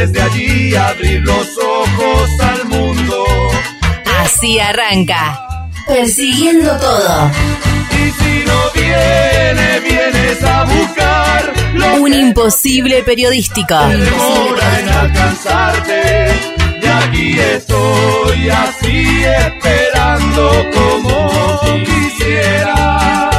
desde allí abrir los ojos al mundo. Así arranca, persiguiendo todo. Y si no viene, vienes a buscar lo Un imposible periodístico. demora en alcanzarte. Y aquí estoy así esperando como quisiera.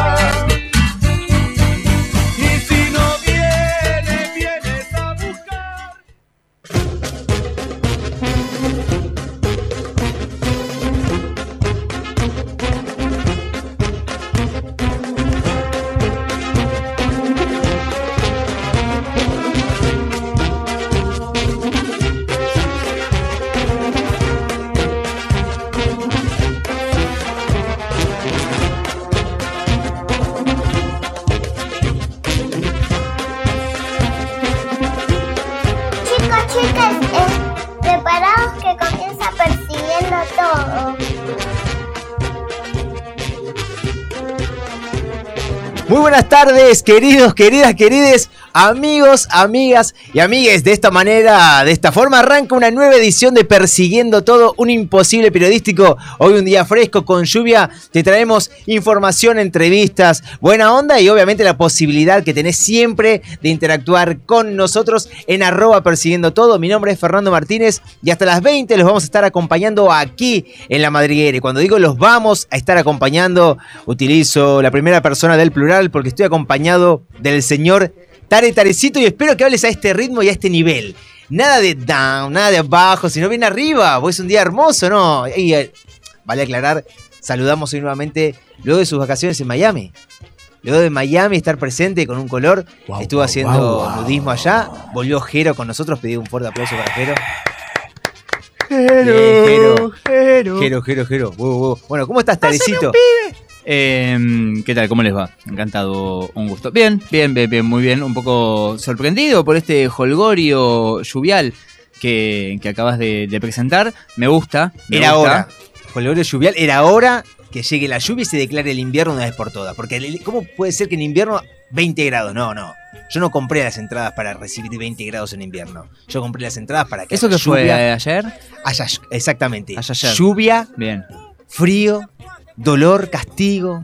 Buenas tardes, queridos, queridas, querides, amigos, amigas y amigues. De esta manera, de esta forma, arranca una nueva edición de Persiguiendo Todo, un imposible periodístico. Hoy un día fresco, con lluvia, te traemos información, entrevistas, buena onda y obviamente la posibilidad que tenés siempre de interactuar con nosotros en arroba Persiguiendo Todo. Mi nombre es Fernando Martínez y hasta las 20 los vamos a estar acompañando aquí en La Madriguera. Y cuando digo los vamos a estar acompañando, utilizo la primera persona del plural porque estoy acompañado del señor Tare Tarecito y espero que hables a este ritmo y a este nivel. Nada de down, nada de abajo, sino bien arriba. Pues es un día hermoso, ¿no? Y eh, vale aclarar, saludamos hoy nuevamente luego de sus vacaciones en Miami. Luego de Miami estar presente con un color, estuvo haciendo guau. nudismo allá, volvió Jero con nosotros, pedí un fuerte aplauso para Jero. Jero, Jero. Jero. Jero, Jero. Wow, wow. Bueno, ¿cómo estás, Tarecito? Eh, ¿Qué tal? ¿Cómo les va? Encantado, un gusto. Bien, bien, bien, bien, muy bien. Un poco sorprendido por este holgorio lluvial que, que acabas de, de presentar. Me gusta. me Era gusta. hora. El lluvial, era hora que llegue la lluvia y se declare el invierno una vez por todas. Porque, el- ¿cómo puede ser que en invierno 20 grados? No, no. Yo no compré las entradas para recibir 20 grados en invierno. Yo compré las entradas para que ¿Eso que fue lluvia. ayer? Haya- exactamente. Ayer. Lluvia, Bien. frío, dolor, castigo,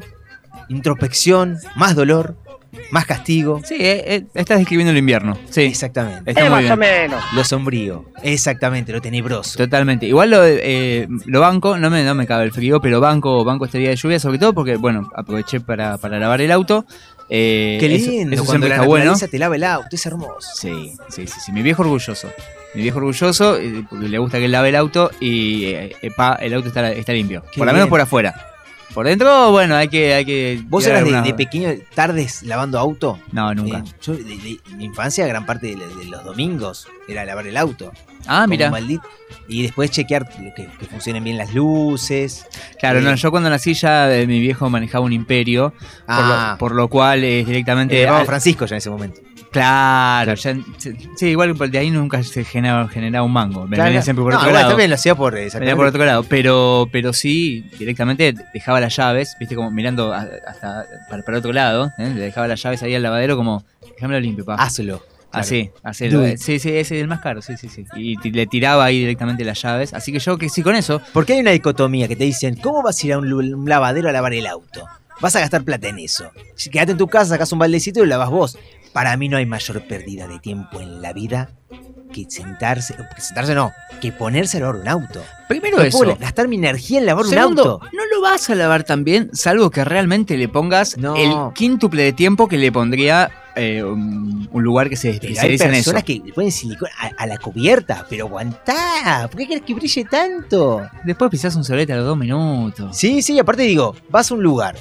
introspección, más dolor, más castigo. Sí, eh, eh, estás describiendo el invierno. Sí, Exactamente. está muy bien. Lo sombrío. Exactamente, lo tenebroso. Totalmente. Igual lo, eh, lo banco, no me, no me cabe el frío, pero banco, banco este día de lluvia, sobre todo porque, bueno, aproveché para, para lavar el auto. Eh, Qué eso- lindo, Eso, cuando siempre la está bueno. naturaleza te lava el auto, es hermoso. Sí, sí, sí, sí. Mi viejo orgulloso. Mi viejo orgulloso, eh, porque le gusta que él lave el auto y eh, epa, el auto está, está limpio. Qué por lo menos por afuera. Por dentro, bueno, hay que. Hay que ¿Vos eras de, pequeño tardes lavando auto? No, nunca. Eh, yo, de, mi infancia, gran parte de, los domingos era lavar el auto. ah, mira. Y después chequear que, que funcionen bien las luces. Claro, Eh, no, yo cuando nací ya eh, mi viejo manejaba un imperio, por, Ah, lo, por lo cual es directamente. eh, al- Francisco ya en ese momento. Claro, ya- sí, igual de ahí nunca se generaba, generaba un mango. Claro, venía siempre por no, otro igual lado. también lo hacía por. Venía por otro lado, pero, pero sí, directamente dejaba las llaves, viste, como mirando hasta para, para otro lado, ¿eh? le dejaba las llaves ahí al lavadero como, déjamelo limpio, pa. Hazlo. claro. Así, así. Do lo- it. Sí, sí, ese es el más caro, sí, sí, sí. Y le tiraba ahí directamente las llaves. Así que yo que sí con eso. Porque hay una dicotomía que te dicen, ¿cómo vas a ir a un, un lavadero a lavar el auto? Vas a gastar plata en eso. Si quedate en tu casa, sacas un baldecito y lo lavas vos. Para mí no hay mayor pérdida de tiempo en la vida que sentarse, que sentarse no, que ponerse a lavar un auto. Primero No eso. puedo gastar mi energía en lavar Segundo, un auto. no lo vas a lavar tan bien, salvo que realmente le pongas No. el quíntuple de tiempo que le pondría eh, un, un lugar que se hay especializa en eso. personas que le ponen silicona a, a la cubierta, pero aguantá. ¿Por qué querés que brille tanto? Después pisás un solete a los dos minutos. Sí, sí, aparte digo, vas a un lugar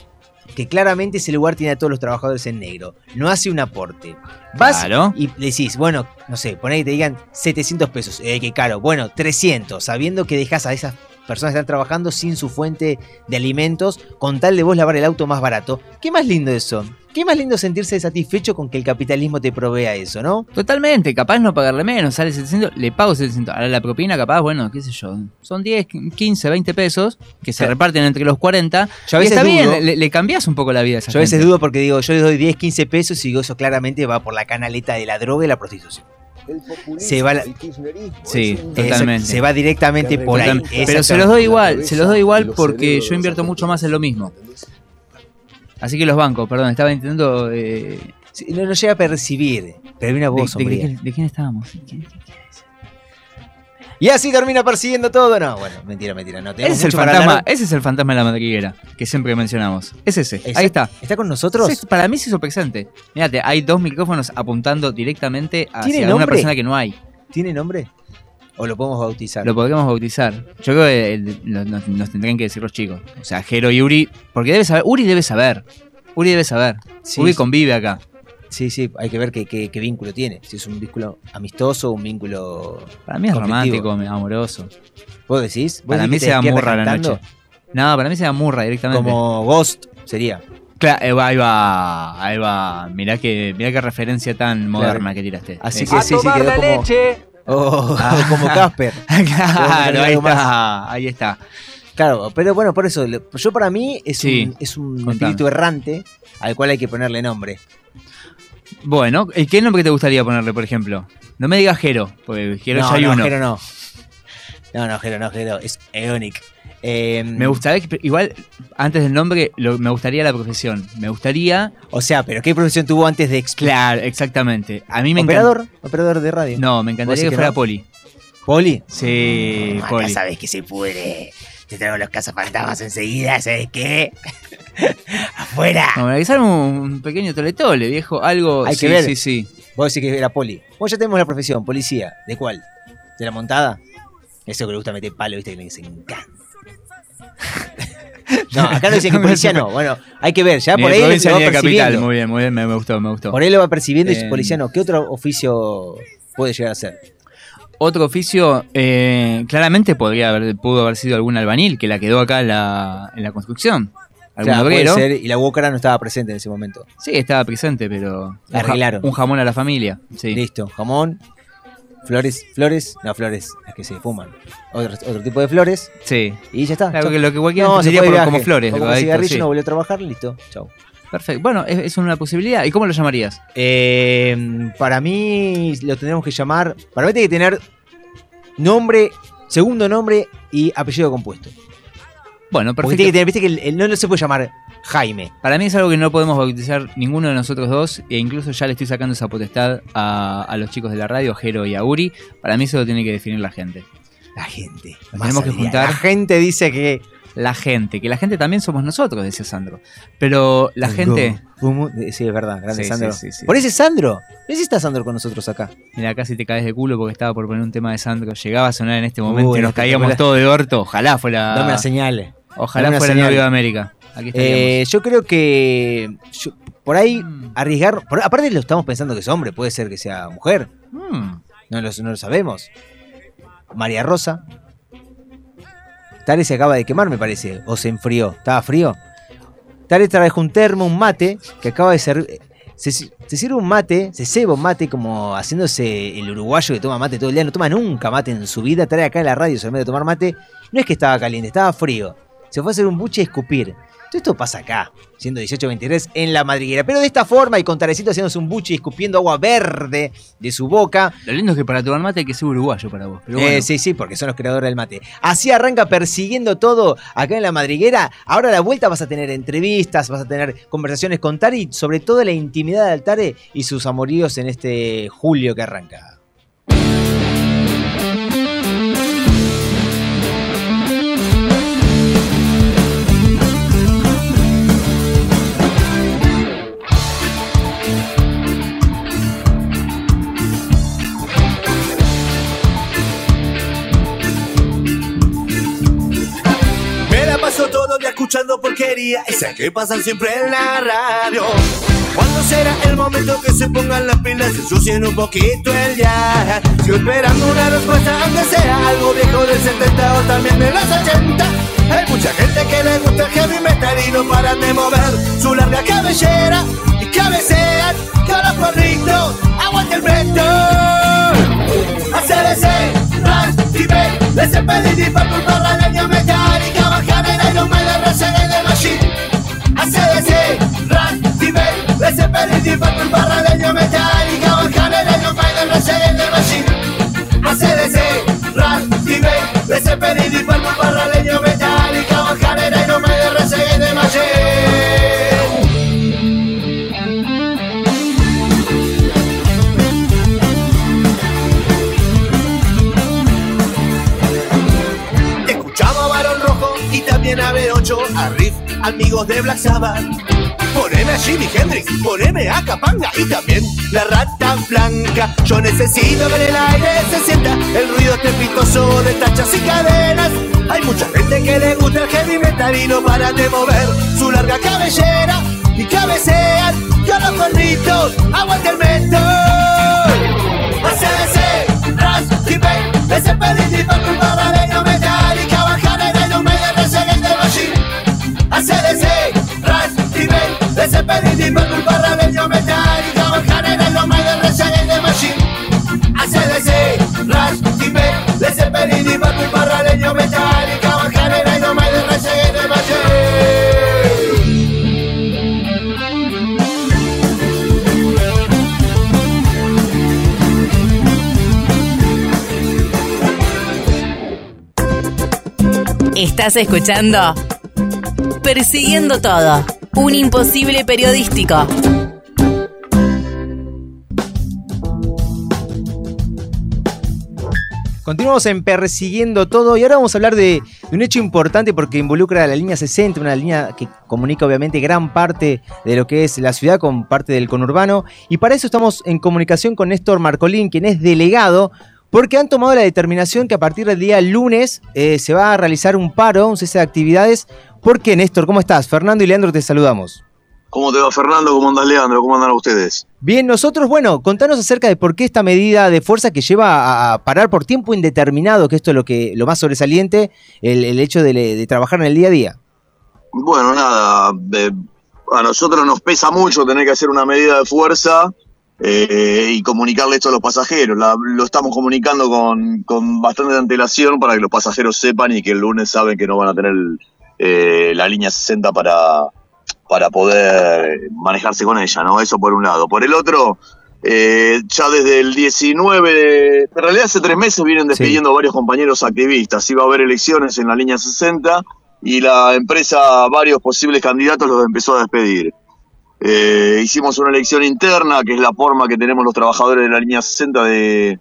que claramente ese lugar tiene a todos los trabajadores en negro. No hace un aporte. Vas Claro. y le decís, bueno, no sé, poné que te digan 700 pesos. Eh, qué caro. Bueno, 300, sabiendo que dejas a esas personas están trabajando sin su fuente de alimentos con tal de vos lavar el auto más barato. ¿Qué más lindo eso? Qué más lindo sentirse satisfecho con que el capitalismo te provea eso, ¿no? Totalmente, capaz no pagarle menos, sale 700, le pago 700. Ahora la propina capaz, bueno, qué sé yo, son 10, 15, 20 pesos que se reparten entre los 40. Yo a y veces está dudo- bien, le, le cambias un poco la vida a esa Yo a veces gente. dudo porque digo, yo les doy 10, 15 pesos y digo, eso claramente va por la canaleta de la droga y la prostitución. Se va la- Sí, totalmente. Se va directamente por ahí. Pero se los doy igual, se los doy igual porque yo invierto mucho más en lo mismo. Así que los bancos, perdón, estaba intentando... eh, Sí, No lo llega a percibir, pero hay una de, voz de- de- sombría. de quién estábamos? ¿Quién- Y así termina persiguiendo todo. No, bueno, mentira, mentira. No, Ese es, el fantasma, ese es el fantasma de la madriguera que siempre mencionamos. Es ese. Ese- Ahí está. ¿Está con nosotros? Para mí se hizo presente. Mírate, hay dos micrófonos apuntando directamente ¿Tiene hacia una persona que no hay. ¿Tiene nombre? ¿O lo podemos bautizar? Lo podríamos bautizar. Yo creo que lo- nos, nos tendrían que decir los chicos. O sea, Jero y Uri. Porque debe saber. Uri debe saber. Uri debe saber. Sí, Uri convive acá. Sí, sí, hay que ver qué, qué- qué vínculo tiene. Si es un vínculo amistoso o un vínculo. Para mí es conflictivo. romántico, amoroso. ¿Vos decís? ¿Vos Para decís mí se da despierta murra la cantando? noche. No, para mí se da murra directamente. Como Ghost sería. Claro, eh, ahí va, ahí va. Mirá que, mirá qué referencia tan moderna que tiraste. Así Eh, que sí, sí, quedó como. Oh, como Casper. claro, ahí está, ahí está. Claro, pero bueno, por eso, yo para mí es Sí, un, es un espíritu errante al cual hay que ponerle nombre. Bueno, ¿y ¿qué nombre te gustaría ponerle, por ejemplo? No me digas Jero, porque Jero no, ya hay no, uno. Jero no. No, no, Jero no, Jero. Es Eonic. Eh, Me gustaría, igual, antes del nombre, lo- me gustaría la profesión. Me gustaría. O sea, pero ¿qué profesión tuvo antes de exp- Claro, exactamente. A mí me ¿Operador? ¿Operador de radio? No, me ¿Vos encantaría que fuera? Poli. ¿Poli? Sí, Acá Poli. sabes que se puede. Te traigo los cazafantasmas enseguida, ¿sabes qué? ¡Afuera! Vamos a realizar un, pequeño toletole, viejo. Algo. Hay sí, que ver. Sí, sí. Vos decís que era poli. Vos ya tenemos la profesión, policía. ¿De cuál? ¿De la montada? Eso que le gusta meter palo, viste, que les encanta. No, acá no dicen que policía no. Bueno, hay que ver, ya Ni por ahí lo provincia va ni de capital. percibiendo. Muy bien, muy bien. Me, me gustó, me gustó. Por ahí lo va percibiendo y Eh, su policía no. ¿Qué otro oficio puede llegar a ser? Otro oficio, eh, claramente podría haber, pudo haber sido algún albañil que la quedó acá en la, en la construcción. Algún Claro, puede obrero. ser, y la Wokara no estaba presente en ese momento. Sí, estaba presente, pero. ja- Arreglaron. Un jamón a la familia. Sí. Listo, jamón, flores, flores, no, flores, las que se fuman. Otro, otro tipo de flores Sí. y ya está. Claro que lo que cualquiera no, se por- viaje. como flores. Como drogadicto, cigarrillo, sí. no volvió a trabajar, listo, chau. Perfecto. Bueno, es, es una posibilidad. ¿Y cómo lo llamarías? Eh, para mí lo tendremos que llamar. Para mí tiene que tener nombre, segundo nombre y apellido compuesto. Bueno, Porque perfecto. tiene que tener, viste que el, el- no, se puede llamar Jaime. Para mí es algo que no podemos bautizar ninguno de nosotros dos, e incluso ya le estoy sacando esa potestad a, a los chicos de la radio, Jero y a Uri. Para mí eso lo tiene que definir la gente. La gente. Tenemos que juntar. La gente dice que. La gente, que la gente también somos nosotros, decía Sandro. Pero la gente. Sí, es verdad, grande Sí, Sandro. sí, sí, sí. Por ese Sandro. Ese está Sandro con nosotros acá. Mira, casi te caes de culo porque estaba por poner un tema de Sandro. Llegaba a sonar en este momento Uy, y nos caíamos espectacular. todos de orto. Ojalá fuera. Dame una señal. Ojalá fuera el señal. novio de América. Aquí. Eh, yo creo que. yo- por ahí, Mm. arriesgar. por- aparte, lo estamos pensando que es hombre, puede ser que sea mujer. Mm. No lo, no lo sabemos. María Rosa. Tare se acaba de quemar, me parece. O se enfrió. ¿Estaba frío? Tare trajo un termo, un mate, que acaba de servir. Se, sirve un mate, se ceba un mate como haciéndose el uruguayo que toma mate todo el día. No toma nunca mate en su vida. Tare acá en la radio se de tomar mate. No es que estaba caliente, estaba frío. Se fue a hacer un buche y escupir. Todo esto pasa acá, siendo 18-23 en la madriguera. Pero de esta forma, y con Tarecito haciéndose un buche y escupiendo agua verde de su boca. Lo lindo es que para tomar mate hay que ser uruguayo para vos. Pero bueno, Eh, sí, sí, porque son los creadores del mate. Así arranca persiguiendo todo acá en la madriguera. Ahora a la vuelta vas a tener entrevistas, vas a tener conversaciones con Tari, sobre todo la intimidad de Altare y sus amoríos en este julio que arranca. Escuchando porquería, esa que pasan siempre en la radio. ¿Cuándo será el momento que se pongan las pilas y ensucien un poquito el ya? Sigo esperando una respuesta, aunque sea algo viejo del 70 o también de los 80. Hay mucha gente que le gusta el heavy metal y no paran de mover su larga cabellera y cabecean con los porritos. Aguante el reto. ACDC, Rush, Tibet, Les Zeppelin y Purple Barra, Leña Metallica, Bajanera, Iron Maiden, Rage de Machine. ACDC, Rush, Tibet, Les Zeppelin y Purple Barra, Leña Metallica, Bajanera, Iron Maiden, Rage de Machine. ACDC, amigos de Black Sabbath. Poneme a Jimi Hendrix, poneme a Capanga y también la rata blanca. Yo necesito que en el aire se sienta el ruido estrepitoso de tachas y cadenas. Hay mucha gente que le gusta el heavy metal y no para de mover su larga cabellera y cabecean con los perritos. Aguante el metal. Estás escuchando Persiguiendo Todo, un imposible periodístico. Continuamos en Persiguiendo Todo y ahora vamos a hablar de, de un hecho importante porque involucra a la línea 60, una línea que comunica obviamente gran parte de lo que es la ciudad con parte del conurbano. Y para eso estamos en comunicación con Néstor Marcolín, quien es delegado, porque han tomado la determinación que a partir del día lunes eh, se va a realizar un paro, un cese de actividades. ¿Por qué, Néstor? ¿Cómo estás? Fernando y Leandro te saludamos. ¿Cómo te va Fernando? ¿Cómo andas Leandro? ¿Cómo andan ustedes? Bien, nosotros, bueno, contanos acerca de por qué esta medida de fuerza que lleva a parar por tiempo indeterminado, que esto es lo que lo más sobresaliente, el, el hecho de, de, trabajar en el día a día. Bueno, nada, de, a nosotros nos pesa mucho tener que hacer una medida de fuerza eh, y comunicarle esto a los pasajeros. La, lo estamos comunicando con, con, bastante antelación para que los pasajeros sepan y que el lunes saben que no van a tener eh, la línea 60 para para poder manejarse con ella, ¿no? Eso por un lado. Por el otro, eh, ya desde el 19, en realidad hace tres meses vienen despidiendo sí. varios compañeros activistas. Iba a haber elecciones en la línea 60 y la empresa, varios posibles candidatos los empezó a despedir. Eh, hicimos una elección interna, que es la forma que tenemos los trabajadores de la línea 60 de,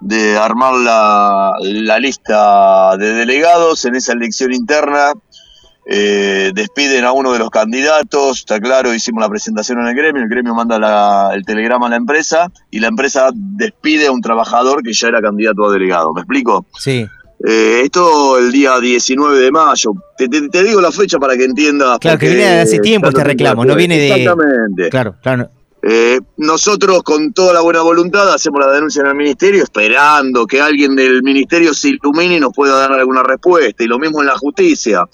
de armar la, la lista de delegados. En esa elección interna eh, despiden a uno de los candidatos, está claro, hicimos la presentación en el gremio, el gremio manda la, el telegrama a la empresa y la empresa despide a un trabajador que ya era candidato a delegado, ¿me explico? Sí. Eh, esto el día 19 de mayo, te, te, te digo la fecha para que entiendas. Claro, que viene de hace tiempo este reclamo, no viene de... Exactamente. Claro, claro. Eh, nosotros con toda la buena voluntad hacemos la denuncia en el ministerio esperando que alguien del ministerio se ilumine y nos pueda dar alguna respuesta y lo mismo en la justicia.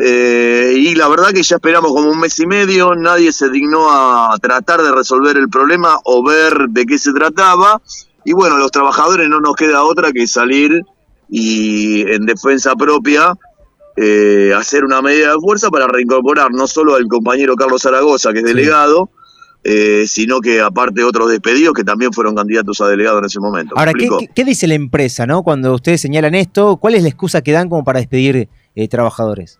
Eh, y la verdad que ya esperamos como un mes y medio, nadie se dignó a tratar de resolver el problema o ver de qué se trataba. Y bueno, los trabajadores no nos queda otra que salir y en defensa propia eh, hacer una medida de fuerza para reincorporar no solo al compañero Carlos Zaragoza, que es delegado, eh, sino que aparte otros despedidos que también fueron candidatos a delegado en ese momento. Ahora, ¿qué, ¿qué, ¿qué, dice la empresa no cuando ustedes señalan esto? ¿Cuál es la excusa que dan como para despedir eh, trabajadores?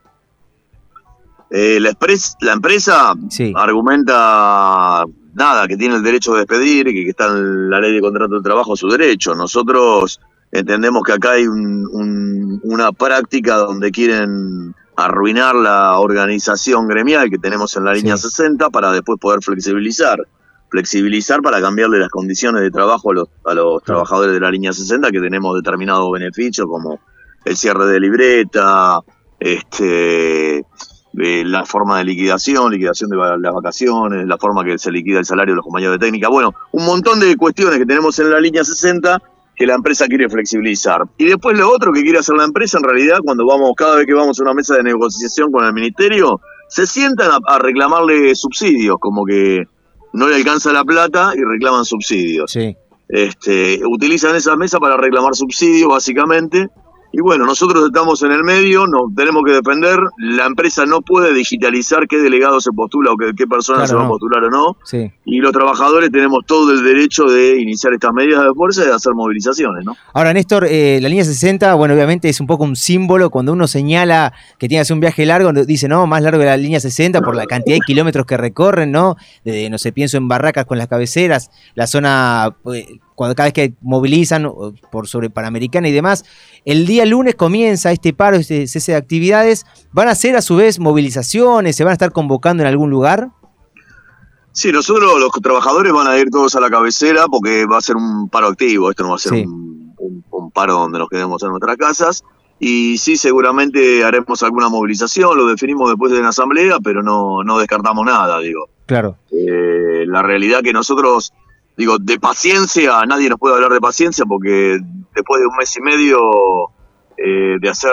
Eh, la, expres, la, empresa sí. argumenta nada, que tiene el derecho de despedir, que, que, está en la ley de contrato de trabajo su derecho. Nosotros entendemos que acá hay un, un, una práctica donde quieren arruinar la organización gremial que tenemos en la línea sí. 60 para después poder flexibilizar. Flexibilizar para cambiarle las condiciones de trabajo a los, a los trabajadores de la línea 60 que tenemos determinados beneficios como el cierre de libreta, este eh, la forma de liquidación, liquidación de las vacaciones, la forma que se liquida el salario de los compañeros de técnica. Bueno, un montón de cuestiones que tenemos en la línea 60 que la empresa quiere flexibilizar. Y después lo otro que quiere hacer la empresa, en realidad, cuando vamos, cada vez que vamos a una mesa de negociación con el ministerio, se sientan a, a reclamarle subsidios, como que no le alcanza la plata y reclaman subsidios. Sí. Este, utilizan esa mesa para reclamar subsidios, básicamente. Y bueno, nosotros estamos en el medio, nos tenemos que defender. La empresa no puede digitalizar qué delegado se postula o qué, qué persona Claro, se va a postular o no. Sí. Y los trabajadores tenemos todo el derecho de iniciar estas medidas de fuerza y de hacer movilizaciones, ¿no? Ahora, Néstor, eh, la línea 60, bueno, obviamente es un poco un símbolo. Cuando uno señala que tiene que hacer un viaje largo, dice, no, más largo que la línea 60 por la cantidad de kilómetros que recorren, ¿no? De, no sé, pienso en barracas con las cabeceras, la zona, eh, cuando cada vez que movilizan por sobre Panamericana y demás. El día lunes comienza este paro, este cese de actividades. ¿Van a hacer a su vez movilizaciones? ¿Se van a estar convocando en algún lugar? Sí, nosotros los trabajadores van a ir todos a la cabecera porque va a ser un paro activo, esto no va a ser Sí. un, un- un paro donde nos quedemos en nuestras casas. Y sí, seguramente haremos alguna movilización, lo definimos después de la asamblea, pero no, no descartamos nada, digo. Claro. Eh, la realidad que nosotros, digo, de paciencia, nadie nos puede hablar de paciencia porque después de un mes y medio eh, de hacer,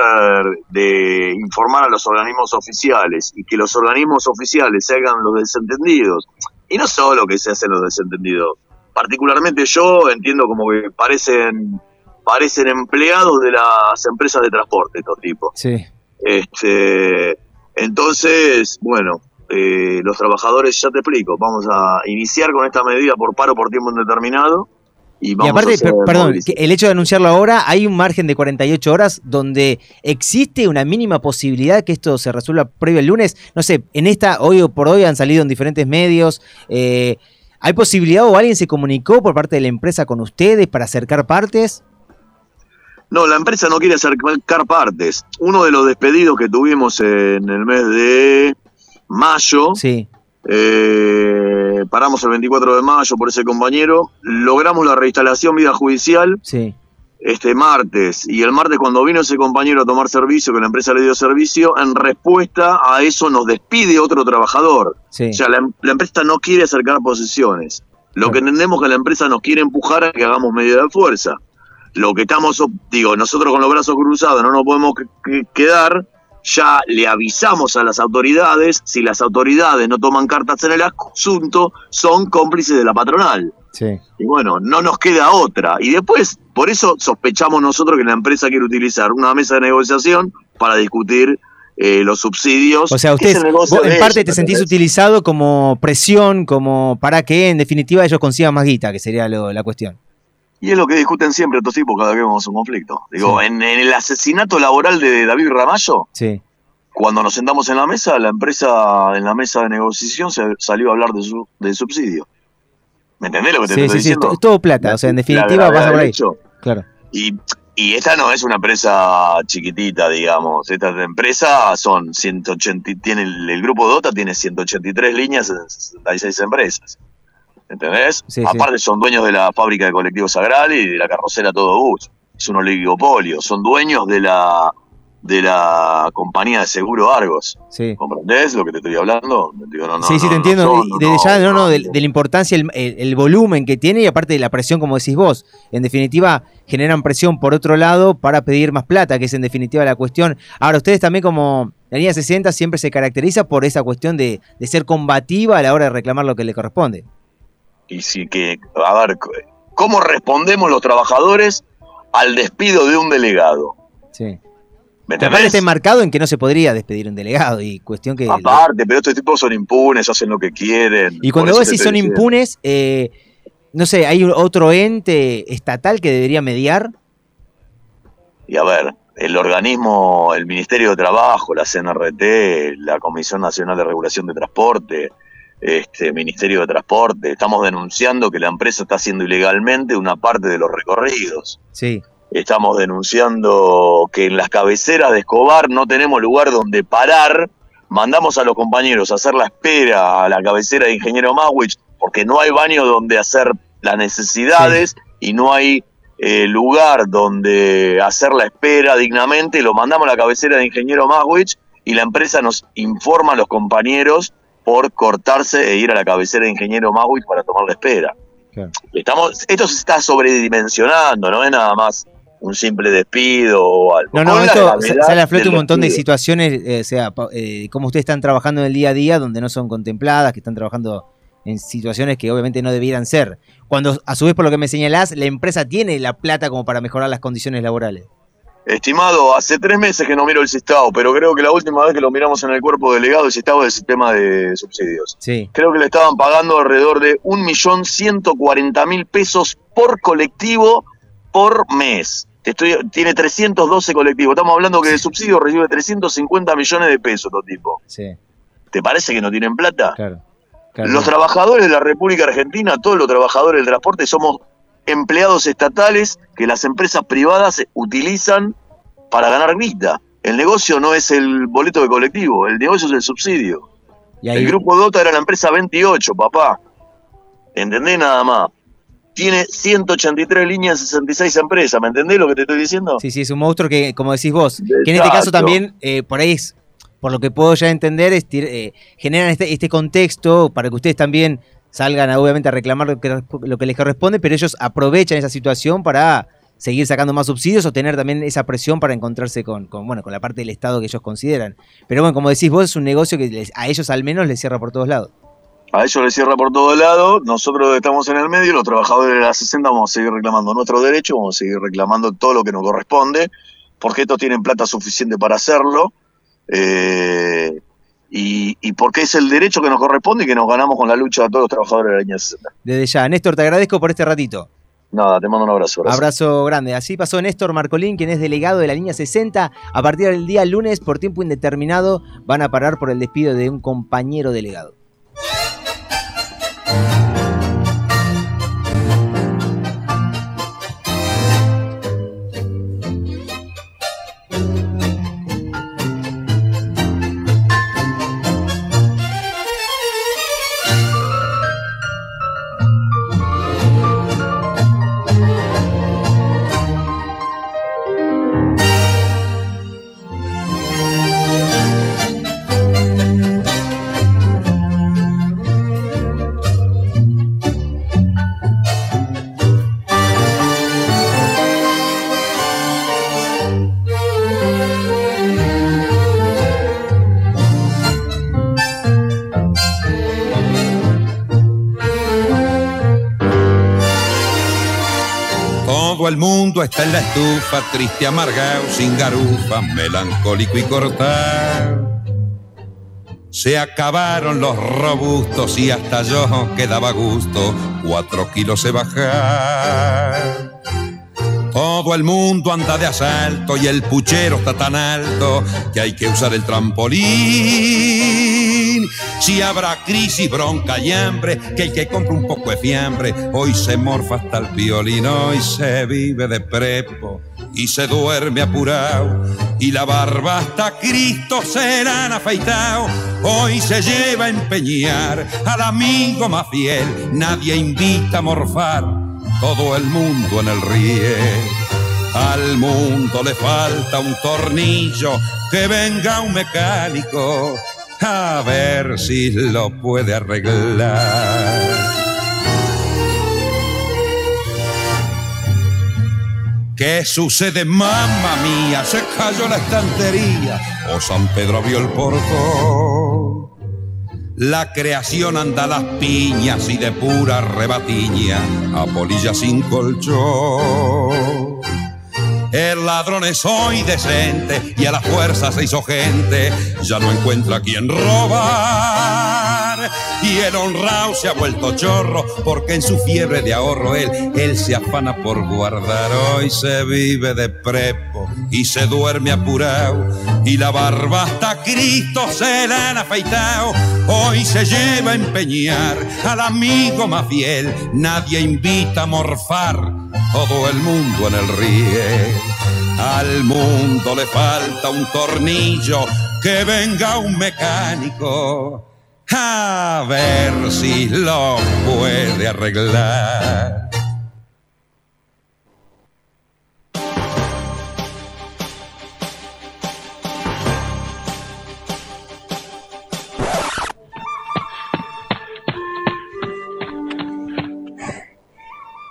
de informar a los organismos oficiales y que los organismos oficiales se hagan los desentendidos, y no solo que se hacen los desentendidos, particularmente yo entiendo como que parecen, parecen empleados de las empresas de transporte, estos tipos. Sí. Este, entonces, bueno, eh, los trabajadores, ya te explico, vamos a iniciar con esta medida por paro por tiempo indeterminado. Y, aparte, a hacer per- perdón, que el hecho de anunciarlo ahora, hay un margen de 48 horas donde existe una mínima posibilidad que esto se resuelva previo al lunes. No sé, en esta, hoy o por hoy han salido en diferentes medios. eh, ¿Hay posibilidad o alguien se comunicó por parte de la empresa con ustedes para acercar partes? No, la empresa no quiere acercar partes. Uno de los despedidos que tuvimos en el mes de mayo, Sí, eh, paramos el 24 de mayo por ese compañero, logramos la reinstalación vía judicial sí, este martes y el martes cuando vino ese compañero a tomar servicio, que la empresa le dio servicio, en respuesta a eso nos despide otro trabajador. sí. O sea, la, la empresa no quiere acercar posiciones. Lo que entendemos que la empresa nos quiere empujar a que hagamos medida de fuerza. Lo que estamos, digo, nosotros con los brazos cruzados no nos podemos que- que- quedar, ya le avisamos a las autoridades, si las autoridades no toman cartas en el asunto, son cómplices de la patronal. sí. Y bueno, no nos queda otra. Y después, por eso sospechamos nosotros que la empresa quiere utilizar una mesa de negociación para discutir eh, los subsidios. O sea, vos de en parte ellos, te sentís utilizado como presión, como para que en definitiva ellos consigan más guita, que sería lo- la cuestión. Y es lo que discuten siempre estos tipos cada vez que vamos a un conflicto. Digo, Sí. en, en el asesinato laboral de David Ramallo, Sí, cuando nos sentamos en la mesa, la empresa en la mesa de negociación se salió a hablar de, su, de subsidio. ¿Me entendés lo que te sí, estoy sí, sí, es diciendo? to- es todo plata, o sea, en definitiva gravedad pasa por del ahí. hecho. Claro, Y, y esta no es una empresa chiquitita, digamos. Esta empresa son 180, y- tiene el, el grupo Dota tiene 183 líneas en 66 empresas. ¿Entendés? Sí, sí. Aparte son dueños de la fábrica de colectivos Sagral y de la carrocera Todo Bus. Es un oligopolio. Son dueños de la de la compañía de seguro Argos. sí. ¿Comprendés lo que te estoy hablando? Digo, no, no, sí, sí, no, te entiendo. desde ya, no, no, de, de la importancia, el, el- el volumen que tiene y aparte de la presión, como decís vos. En definitiva, generan presión por otro lado para pedir más plata, que es en definitiva la cuestión. Ahora, ustedes también como la línea 60 siempre se caracteriza por esa cuestión de, de ser combativa a la hora de reclamar lo que le corresponde. Y sí que, a ver, ¿cómo respondemos los trabajadores al despido de un delegado? Sí. ¿Me entendés? está enmarcado en que no se podría despedir un delegado y cuestión que... Aparte, pero estos tipos son impunes, hacen lo que quieren. Y cuando vos decís son diciendo. impunes, eh, no sé, ¿hay otro ente estatal que debería mediar? Y a ver, el organismo, el Ministerio de Trabajo, la CNRT, la Comisión Nacional de Regulación de Transporte, este Ministerio de Transporte, estamos denunciando que la empresa está haciendo ilegalmente una parte de los recorridos. Sí, Estamos denunciando que en las cabeceras de Escobar no tenemos lugar donde parar. Mandamos a los compañeros a hacer la espera a la cabecera de Ingeniero Mawich porque no hay baño donde hacer las necesidades y no hay eh, lugar donde hacer la espera dignamente. Lo mandamos a la cabecera de Ingeniero Mawich y la empresa nos informa a los compañeros por cortarse e ir a la cabecera de ingeniero Maui para tomar la espera. Claro. Estamos, esto se está sobredimensionando, no es nada más un simple despido o algo. No, no, esto sale a flote un montón de situaciones, eh, o sea, eh, cómo ustedes están trabajando en el día a día, donde no son contempladas, que están trabajando en situaciones que obviamente no debieran ser. Cuando, a su vez, por lo que me señalás, la empresa tiene la plata como para mejorar las condiciones laborales. Estimado, hace tres meses que no miro el Sistao, pero creo que la última vez que lo miramos en el cuerpo delegado, el Sistao del sistema de subsidios. Sí. Creo que le estaban pagando alrededor de 1.140.000 pesos por colectivo por mes. Estoy, tiene 312 colectivos. Estamos hablando que de subsidio recibe 350 millones de pesos, todo tipo. Sí, ¿Te parece que no tienen plata? claro. claro. Los trabajadores de la República Argentina, todos los trabajadores del transporte, somos empleados estatales que las empresas privadas utilizan para ganar guita. El negocio no es el boleto de colectivo, el negocio es el subsidio. y El grupo Dota era la empresa 28, papá. ¿Entendés nada más? Tiene 183 líneas, 66 empresas. ¿Me entendés lo que te estoy diciendo? Sí, sí, es un monstruo que, como decís vos, que en este caso también, eh, por ahí es, por lo que puedo ya entender, es, tir- eh, generan este, este contexto para que ustedes también salgan, obviamente, a reclamar lo que, lo que les corresponde, pero ellos aprovechan esa situación para seguir sacando más subsidios o tener también esa presión para encontrarse con, con, bueno, con la parte del Estado que ellos consideran. Pero bueno, como decís vos, es un negocio que les- a ellos al menos les cierra por todos lados. A ellos les cierra por todos lados. Nosotros estamos en el medio, los trabajadores de la 60 vamos a seguir reclamando nuestros derechos, vamos a seguir reclamando todo lo que nos corresponde, porque estos tienen plata suficiente para hacerlo. eh, y, y porque es el derecho que nos corresponde y que nos ganamos con la lucha de todos los trabajadores de la línea 60. Desde ya, Néstor, te agradezco por este ratito. Nada, te mando un abrazo. gracias. Abrazo grande. Así pasó Néstor Marcolín, quien es delegado de la línea 60. A partir del día lunes, por tiempo indeterminado, van a parar por el despido de un compañero delegado. Está en la estufa, triste, amargado, sin garufa, melancólico y cortado. Se acabaron los robustos y hasta yo quedaba gusto, cuatro kilos se bajar. Todo el mundo anda de asalto y el puchero está tan alto que hay que usar el trampolín. Si habrá crisis, bronca y hambre, que el que compra un poco de fiambre, hoy se morfa hasta el violino y se vive de prepo y se duerme apurado. Y la barba hasta Cristo será han afeitado. Hoy se lleva a empeñar al amigo más fiel. Nadie invita a morfar todo el mundo en el riel. Al mundo le falta un tornillo, que venga un mecánico a ver si lo puede arreglar. ¿Qué sucede, mamá mía? Se cayó la estantería o San Pedro abrió el portón. La creación anda a las piñas y de pura rebatiña a polilla sin colchón. El ladrón es hoy decente y a la fuerza se hizo gente, ya no encuentra quien robar. Y el honrado se ha vuelto chorro porque en su fiebre de ahorro él, él se afana por guardar. Hoy se vive de prepo y se duerme apurado y la barba hasta Cristo se la han afeitado. Hoy se lleva a empeñar al amigo más fiel, nadie invita a morfar, todo el mundo en el riel. Al mundo le falta un tornillo, que venga un mecánico a ver si lo puede arreglar.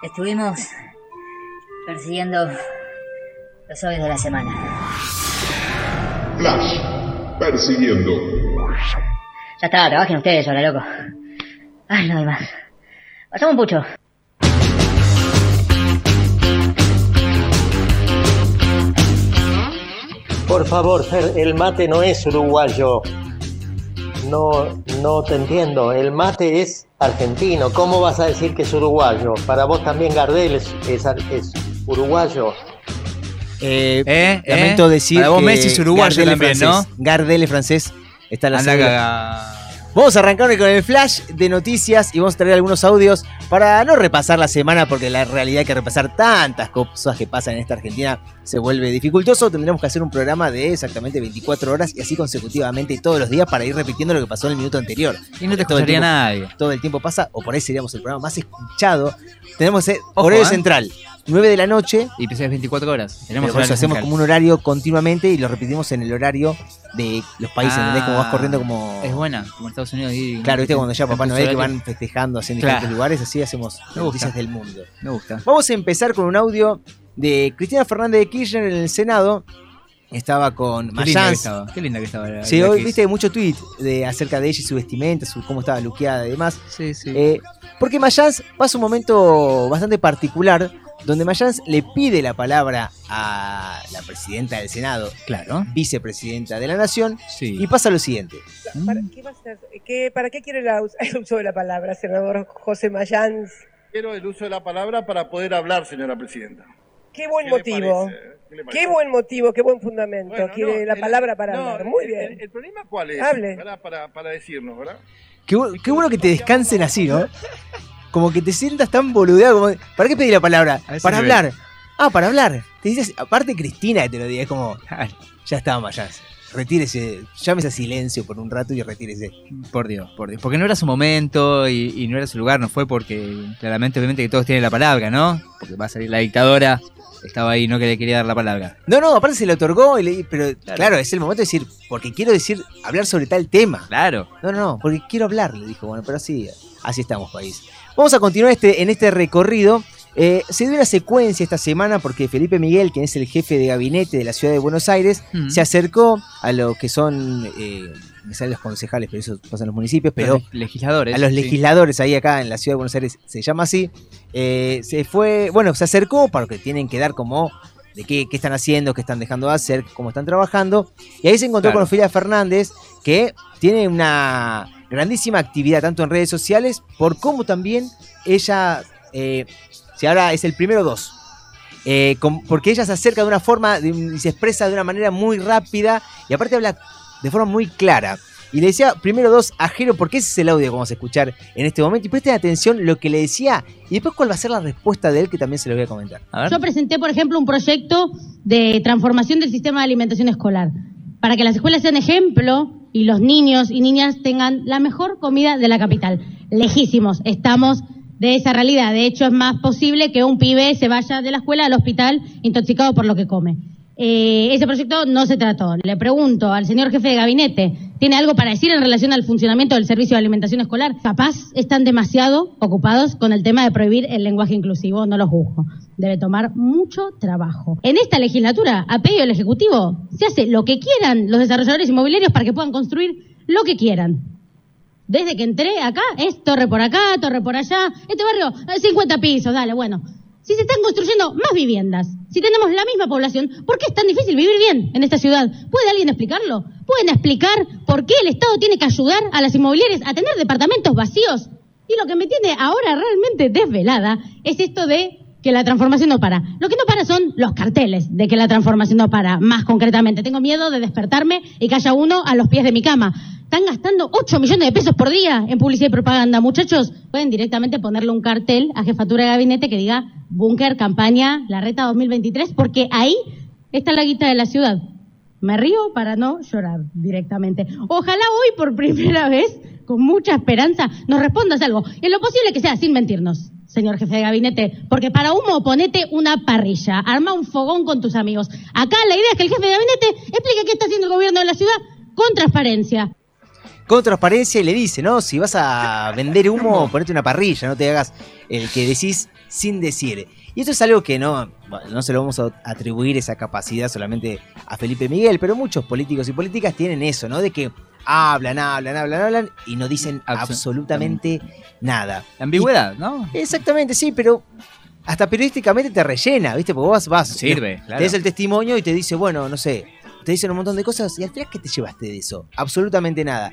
Estuvimos persiguiendo los hoyos de la semana. Flash, persiguiendo. Ya está, trabajen ustedes ahora, loco. Ay, no hay más. Pasamos un pucho. Por favor, Fer, el mate no es uruguayo. No, no te entiendo. El mate es argentino. ¿Cómo vas a decir que es uruguayo? Para vos también Gardel es, es, es uruguayo. Eh, ¿Eh? lamento ¿Eh? decir Para vos que Messi es uruguayo Gardel también, francés. ¿no? Gardel es francés. Está en la cagá. Vamos a arrancar con el flash de noticias y vamos a traer algunos audios para no repasar la semana porque la realidad que repasar tantas cosas que pasan en esta Argentina se vuelve dificultoso. Tendremos que hacer un programa de exactamente 24 horas y así consecutivamente todos los días para ir repitiendo lo que pasó en el minuto anterior. Y no te Todo el escucharía tiempo- nadie. Todo el tiempo pasa o por ahí seríamos el programa más escuchado. Tenemos eh, Ojo, horario eh. central, 9 de la noche. Y empecé 24 horas. Tenemos hacemos como un horario continuamente y lo repetimos en el horario de los países, Ah, ¿entendés? Como vas corriendo como... Es buena, como Estados Unidos. Y, Claro, viste cuando ya Papá Noel que van festejando así en Claro. diferentes lugares, así hacemos Me noticias gusta. del mundo. Me gusta. Vamos a empezar con un audio de Cristina Fernández de Kirchner en el Senado. Estaba con Mayans. estaba. Qué linda que estaba. la- Sí, la hoy viste mucho tweet de, acerca de ella y su vestimenta, su, cómo estaba luqueada y demás. Sí, sí. Eh, porque Mayans pasa un momento bastante particular donde Mayans le pide la palabra a la presidenta del Senado, claro. vicepresidenta de la Nación, Sí. y pasa lo siguiente. ¿Para qué, va a ser- qué- ¿Para qué quiere la el uso de la palabra, senador José Mayans? Quiero el uso de la palabra para poder hablar, señora presidenta. Qué buen ¿Qué le motivo. ¿Qué buen motivo, qué buen fundamento. Bueno, quiere no, la el- palabra para no, hablar. Muy el- bien. El, el problema cuál es? Hable. Para, para, para decirnos, ¿verdad? Qué, qué bueno que te descansen así, ¿no? Como que te sientas tan boludeado. Como, ¿Para qué pedí la palabra? Para hablar. Ah, para hablar. Te dices, aparte Cristina que te lo diga, es como, ya está, Mayans. Retírese, llámese a silencio por un rato y retírese. Por Dios, por Dios. Porque no era su momento y, y no era su lugar, no fue porque claramente, obviamente, que todos tienen la palabra, ¿no? Porque va a salir la dictadora, estaba ahí, no que le quería dar la palabra. No, no, aparte se le otorgó, y le- pero claro. es el momento de decir, porque quiero decir, hablar sobre tal tema. Claro. No, no, no, porque quiero hablar, le dijo. Bueno, pero así, así estamos, país. Vamos a continuar este, en este recorrido. Eh, se dio una secuencia esta semana porque Felipe Miguel, quien es el jefe de gabinete de la ciudad de Buenos Aires, Mm. se acercó a lo que son, eh, me salen los concejales, pero eso pasa en los municipios, pero Los legisladores. a los sí. legisladores ahí acá en la ciudad de Buenos Aires se llama así. eh, se fue, bueno, se acercó porque tienen que dar como de qué, qué están haciendo, qué están dejando de hacer, cómo están trabajando. Y ahí se encontró Claro. con Ofelia Fernández, que tiene una grandísima actividad tanto en redes sociales, por cómo también ella, eh, si ahora es el primero dos. eh, porque ella se acerca de una forma de y se expresa de una manera muy rápida y aparte habla de forma muy clara. Y le decía primero dos a Jero, porque ese es el audio que vamos a escuchar en este momento. Y presten atención lo que le decía y después cuál va a ser la respuesta de él, que también se lo voy a comentar. Yo presenté, por ejemplo, un proyecto de transformación del sistema de alimentación escolar para que las escuelas sean ejemplo y los niños y niñas tengan la mejor comida de la capital. Lejísimos, estamos de esa realidad. De hecho, es más posible que un pibe se vaya de la escuela al hospital intoxicado por lo que come. Eh, ese proyecto no se trató. Le pregunto al señor jefe de gabinete, ¿tiene algo para decir en relación al funcionamiento del servicio de alimentación escolar? Capaz están demasiado ocupados con el tema de prohibir el lenguaje inclusivo, no lo juzgo. Debe tomar mucho trabajo. En esta legislatura, a pedido del Ejecutivo, se hace lo que quieran los desarrolladores inmobiliarios para que puedan construir lo que quieran. Desde que entré acá, es torre por acá, torre por allá. Este barrio, eh, 50 pisos, dale, bueno. Si se están construyendo más viviendas, si tenemos la misma población, ¿por qué es tan difícil vivir bien en esta ciudad? ¿Puede alguien explicarlo? ¿Pueden explicar por qué el Estado tiene que ayudar a las inmobiliarias a tener departamentos vacíos? Y lo que me tiene ahora realmente desvelada es esto de que la transformación no para. Lo que no para son los carteles de que la transformación no para. Más concretamente, tengo miedo de despertarme y que haya uno a los pies de mi cama. Están gastando 8 millones de pesos por día en publicidad y propaganda. Muchachos, pueden directamente ponerle un cartel a jefatura de gabinete que diga Búnker, campaña, la reta 2023, porque ahí está la guita de la ciudad. Me río para no llorar directamente. Ojalá hoy por primera vez, con mucha esperanza, nos respondas algo. En lo posible que sea sin mentirnos, señor jefe de gabinete. Porque para humo ponete una parrilla, arma un fogón con tus amigos. Acá la idea es que el jefe de gabinete explique qué está haciendo el gobierno de la ciudad con transparencia. con transparencia y le dice, ¿no? Si vas a vender humo, ponete una parrilla, no te hagas el que decís sin decir. Y esto es algo que no, bueno, no se lo vamos a atribuir esa capacidad solamente a Felipe Miguel, pero muchos políticos y políticas tienen eso, ¿no? De que hablan, hablan, hablan, hablan y no dicen Absol- absolutamente nada. La ambigüedad, ¿no? Exactamente, sí, pero hasta periodísticamente te rellena, ¿viste? Porque vos vas. Sirve, te- claro. Te des el testimonio y te dice, bueno, no sé, te dicen un montón de cosas y al final, ¿qué te llevaste de eso? Absolutamente nada.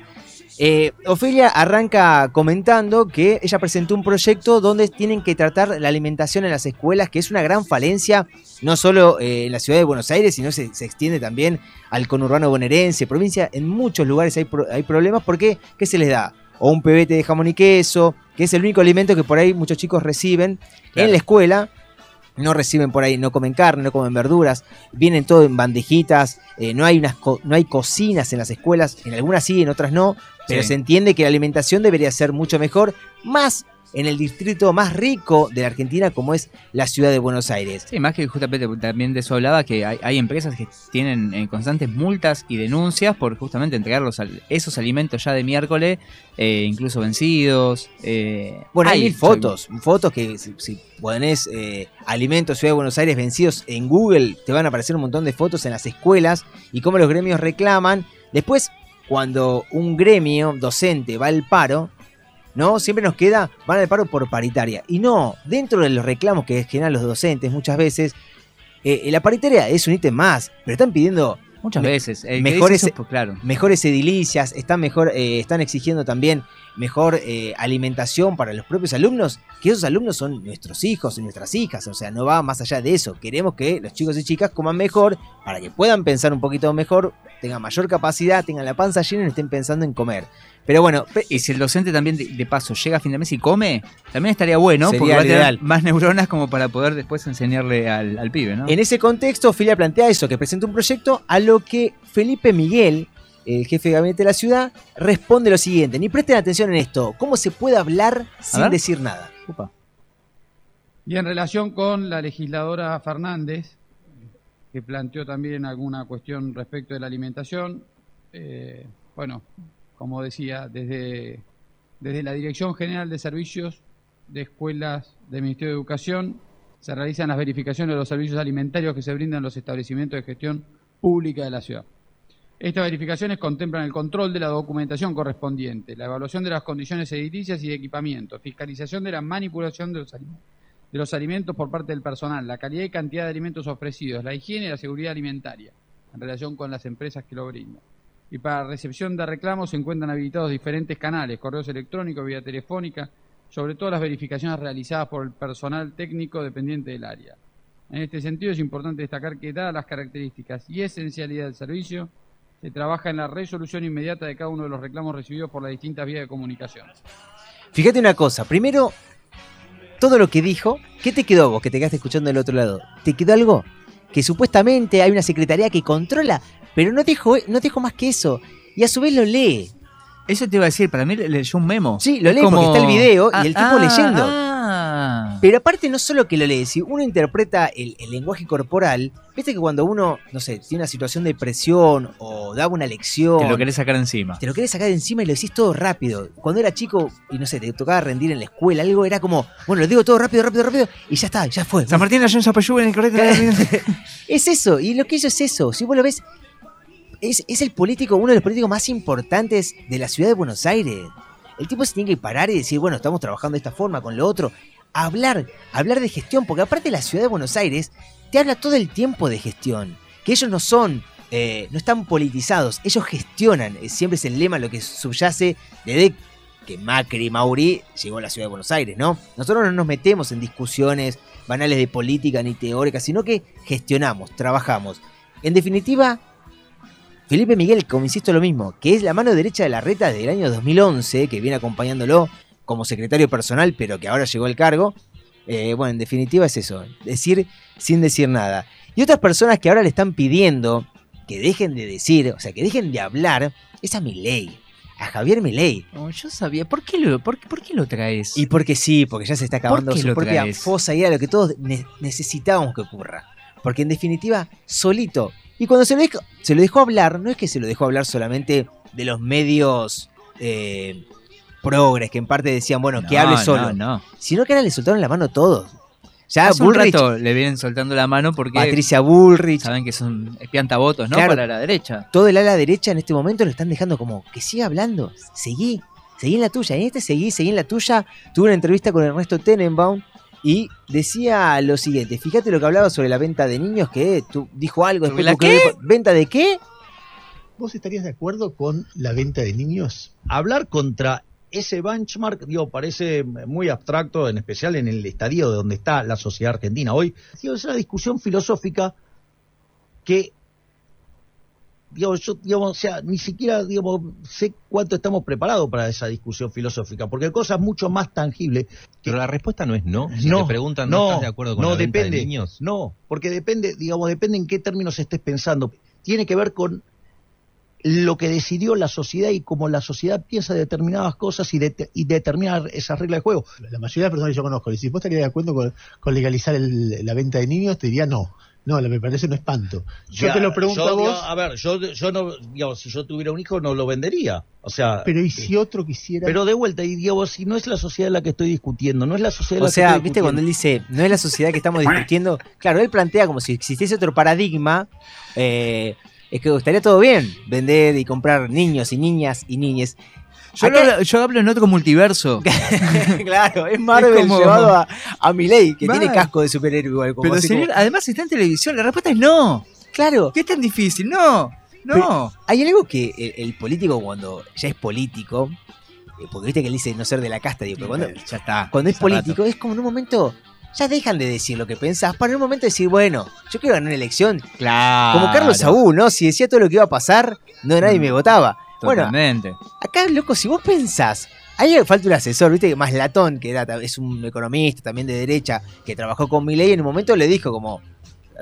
Eh, Ofelia arranca comentando que ella presentó un proyecto donde tienen que tratar la alimentación en las escuelas, que es una gran falencia, no solo eh, en la ciudad de Buenos Aires, sino se, se extiende también al conurbano bonaerense, provincia. En muchos lugares hay, hay problemas porque, ¿qué se les da? O un pebete de jamón y queso, que es el único alimento que por ahí muchos chicos reciben Claro. en la escuela. No reciben por ahí, no comen carne, no comen verduras, vienen todo en bandejitas, eh, no, hay unas co- no hay cocinas en las escuelas, en algunas sí, en otras no, pero Sí. se entiende que la alimentación debería ser mucho mejor, más en el distrito más rico de la Argentina como es la ciudad de Buenos Aires. Sí, más que justamente también de eso hablaba, que hay, hay empresas que tienen eh, constantes multas y denuncias por justamente entregar los esos alimentos ya de miércoles, eh, incluso vencidos. eh, Bueno, hay fotos, fotos que si, si ponés eh, alimentos Ciudad de Buenos Aires vencidos en Google, te van a aparecer un montón de fotos en las escuelas y cómo los gremios reclaman. Después, cuando un gremio docente va al paro, ¿no? Siempre nos queda, van al paro por paritaria. Y no, dentro de los reclamos que generan los docentes muchas veces, eh, la paritaria es un ítem más, pero están pidiendo Muchas me- veces. El que mejores, eso, pues, claro. mejores edilicias, están, mejor, eh, están exigiendo también mejor eh, alimentación para los propios alumnos, que esos alumnos son nuestros hijos y nuestras hijas, o sea, no va más allá de eso. Queremos que los chicos y chicas coman mejor para que puedan pensar un poquito mejor, tengan mayor capacidad, tengan la panza llena y estén pensando en comer. Pero bueno, Y si el docente también de, de paso llega a fin de mes y come, también estaría bueno, Sería porque va a tener ideal. más neuronas como para poder después enseñarle al, al pibe, ¿no? En ese contexto, Filia plantea eso, que presenta un proyecto a lo que Felipe Miguel, el jefe de gabinete de la ciudad, responde lo siguiente. Ni presten atención en esto. ¿Cómo se puede hablar sin decir nada? Upa. Y en relación con la legisladora Fernández, que planteó también alguna cuestión respecto de la alimentación, eh, bueno, como decía, desde, desde la Dirección General de Servicios de Escuelas del Ministerio de Educación se realizan las verificaciones de los servicios alimentarios que se brindan en los establecimientos de gestión pública de la ciudad. Estas verificaciones contemplan el control de la documentación correspondiente, la evaluación de las condiciones edilicias y de equipamiento, fiscalización de la manipulación de los de los alimentos por parte del personal, la calidad y cantidad de alimentos ofrecidos, la higiene y la seguridad alimentaria en relación con las empresas que lo brindan. Y para recepción de reclamos se encuentran habilitados diferentes canales, correos electrónicos, vía telefónica, sobre todo las verificaciones realizadas por el personal técnico dependiente del área. En este sentido es importante destacar que dadas las características y esencialidad del servicio, se trabaja en la resolución inmediata de cada uno de los reclamos recibidos por las distintas vías de comunicación. Fíjate una cosa, primero, todo lo que dijo, ¿qué te quedó vos que te quedaste escuchando del otro lado? ¿Te quedó algo? Que supuestamente hay una secretaría que controla, pero no dijo, no dijo más que eso. Y a su vez lo lee. Eso te iba a decir, para mí le- leyó un memo. Sí, lo lee como- porque está el video Ah, y el tipo ah, leyendo. ah. Pero aparte no solo que lo lee, si uno interpreta el, el lenguaje corporal, viste que cuando uno, no sé, tiene una situación de presión o da una lección... Te lo querés sacar encima. Te lo querés sacar encima y lo decís todo rápido. Cuando era chico y no sé, te tocaba rendir en la escuela, algo era como, bueno, lo digo todo rápido, rápido, rápido y ya está, ya fue. San Martín Zapayú en el correcto. Es eso, y lo que hizo es eso. Si vos lo ves, es, es el político, uno de los políticos más importantes de la ciudad de Buenos Aires. El tipo se tiene que parar y decir, bueno, estamos trabajando de esta forma, con lo otro. Hablar, hablar de gestión, porque aparte la ciudad de Buenos Aires te habla todo el tiempo de gestión. Que ellos no son, eh, no están politizados, ellos gestionan. Eh, Siempre es el lema lo que subyace desde que Macri, Mauri llegó a la ciudad de Buenos Aires, ¿no? Nosotros no nos metemos en discusiones banales de política ni teóricas, sino que gestionamos, trabajamos. En definitiva, Felipe Miguel, como insisto lo mismo, que es la mano derecha de la reta desde el año 2011, que viene acompañándolo como secretario personal, pero que ahora llegó al cargo. eh, bueno, en definitiva es eso, decir sin decir nada. Y otras personas que ahora le están pidiendo que dejen de decir, o sea, que dejen de hablar, es a Milei, a Javier Milei. No, yo sabía. ¿Por qué lo, por, qué- por qué lo traes? Y porque sí, porque ya se está acabando su propia traes? fosa y era lo que todos ne- necesitábamos que ocurra. Porque en definitiva, solito. Y cuando se lo, dejó, se lo dejó hablar, no es que se lo dejó hablar solamente de los medios eh, progres que en parte decían, bueno, que hable solo. no. Sino que ahora le soltaron la mano todos. Ya Hace un rato le vienen soltando la mano porque Patricia Bullrich, saben que son espiantavotos, ¿no? Claro. Para la derecha. todo el ala derecha en este momento lo están dejando como que siga hablando, seguí, seguí en la tuya, en este seguí, seguí en la tuya. Tuve una entrevista con Ernesto Tenenbaum y decía lo siguiente, fíjate lo que hablaba sobre la venta de niños, que tú dijo algo ¿Sobre después la ¿Venta de qué? ¿Vos estarías de acuerdo con la venta de niños? hablar contra ese benchmark, digo, parece muy abstracto, en especial en el estadio de donde está la sociedad argentina hoy. Digo, es una discusión filosófica que, digo, yo, digamos, o sea, ni siquiera, digamos, sé cuánto estamos preparados para esa discusión filosófica, porque hay cosas mucho más tangibles. Pero la respuesta no es no. Si no, te preguntan, ¿no, estás de acuerdo con no, la venta depende, de niños? No, porque depende, digamos, depende en qué términos estés pensando. Tiene que ver con lo que decidió la sociedad y cómo la sociedad piensa determinadas cosas y, de- y determina esas reglas de juego. La mayoría de las personas que yo conozco, y si vos estarías de acuerdo con, con legalizar el- la venta de niños, te diría no. No, me parece un espanto. Yo Ya, te lo pregunto yo, a vos, digo, a ver, yo, yo no, digamos, si yo tuviera un hijo no lo vendería. O sea, pero ¿y si otro quisiera...? pero de vuelta, y digo, si no es la sociedad la que estoy discutiendo, no es la sociedad O la sea, que estoy viste cuando él dice, no es la sociedad que estamos discutiendo, claro, él plantea como si existiese otro paradigma, eh, es que estaría todo bien vender y comprar niños y niñas y niñes. Yo, Acá- lo- yo hablo en otro multiverso. claro, es Marvel Es como- llevado a, a Milei, que tiene casco de superhéroe igual. Como Pero señor, como- además está en televisión, la respuesta es no. Claro. ¿Qué es tan difícil? No, no. Pero hay algo que el, el político cuando ya es político, eh, porque viste que él dice no ser de la casta, digo, pero cuando, ya está. cuando es político rato. es como en un momento, ya dejan de decir lo que pensás, para en un momento decir, bueno, yo quiero ganar una elección. Claro. Como Carlos Saúl, ¿no? Si decía todo lo que iba a pasar, no nadie me votaba. Bueno, Totalmente. acá, loco, si vos pensás, ahí falta un asesor, viste que más latón, que era, es un economista también de derecha, que trabajó con Milei, en un momento le dijo como,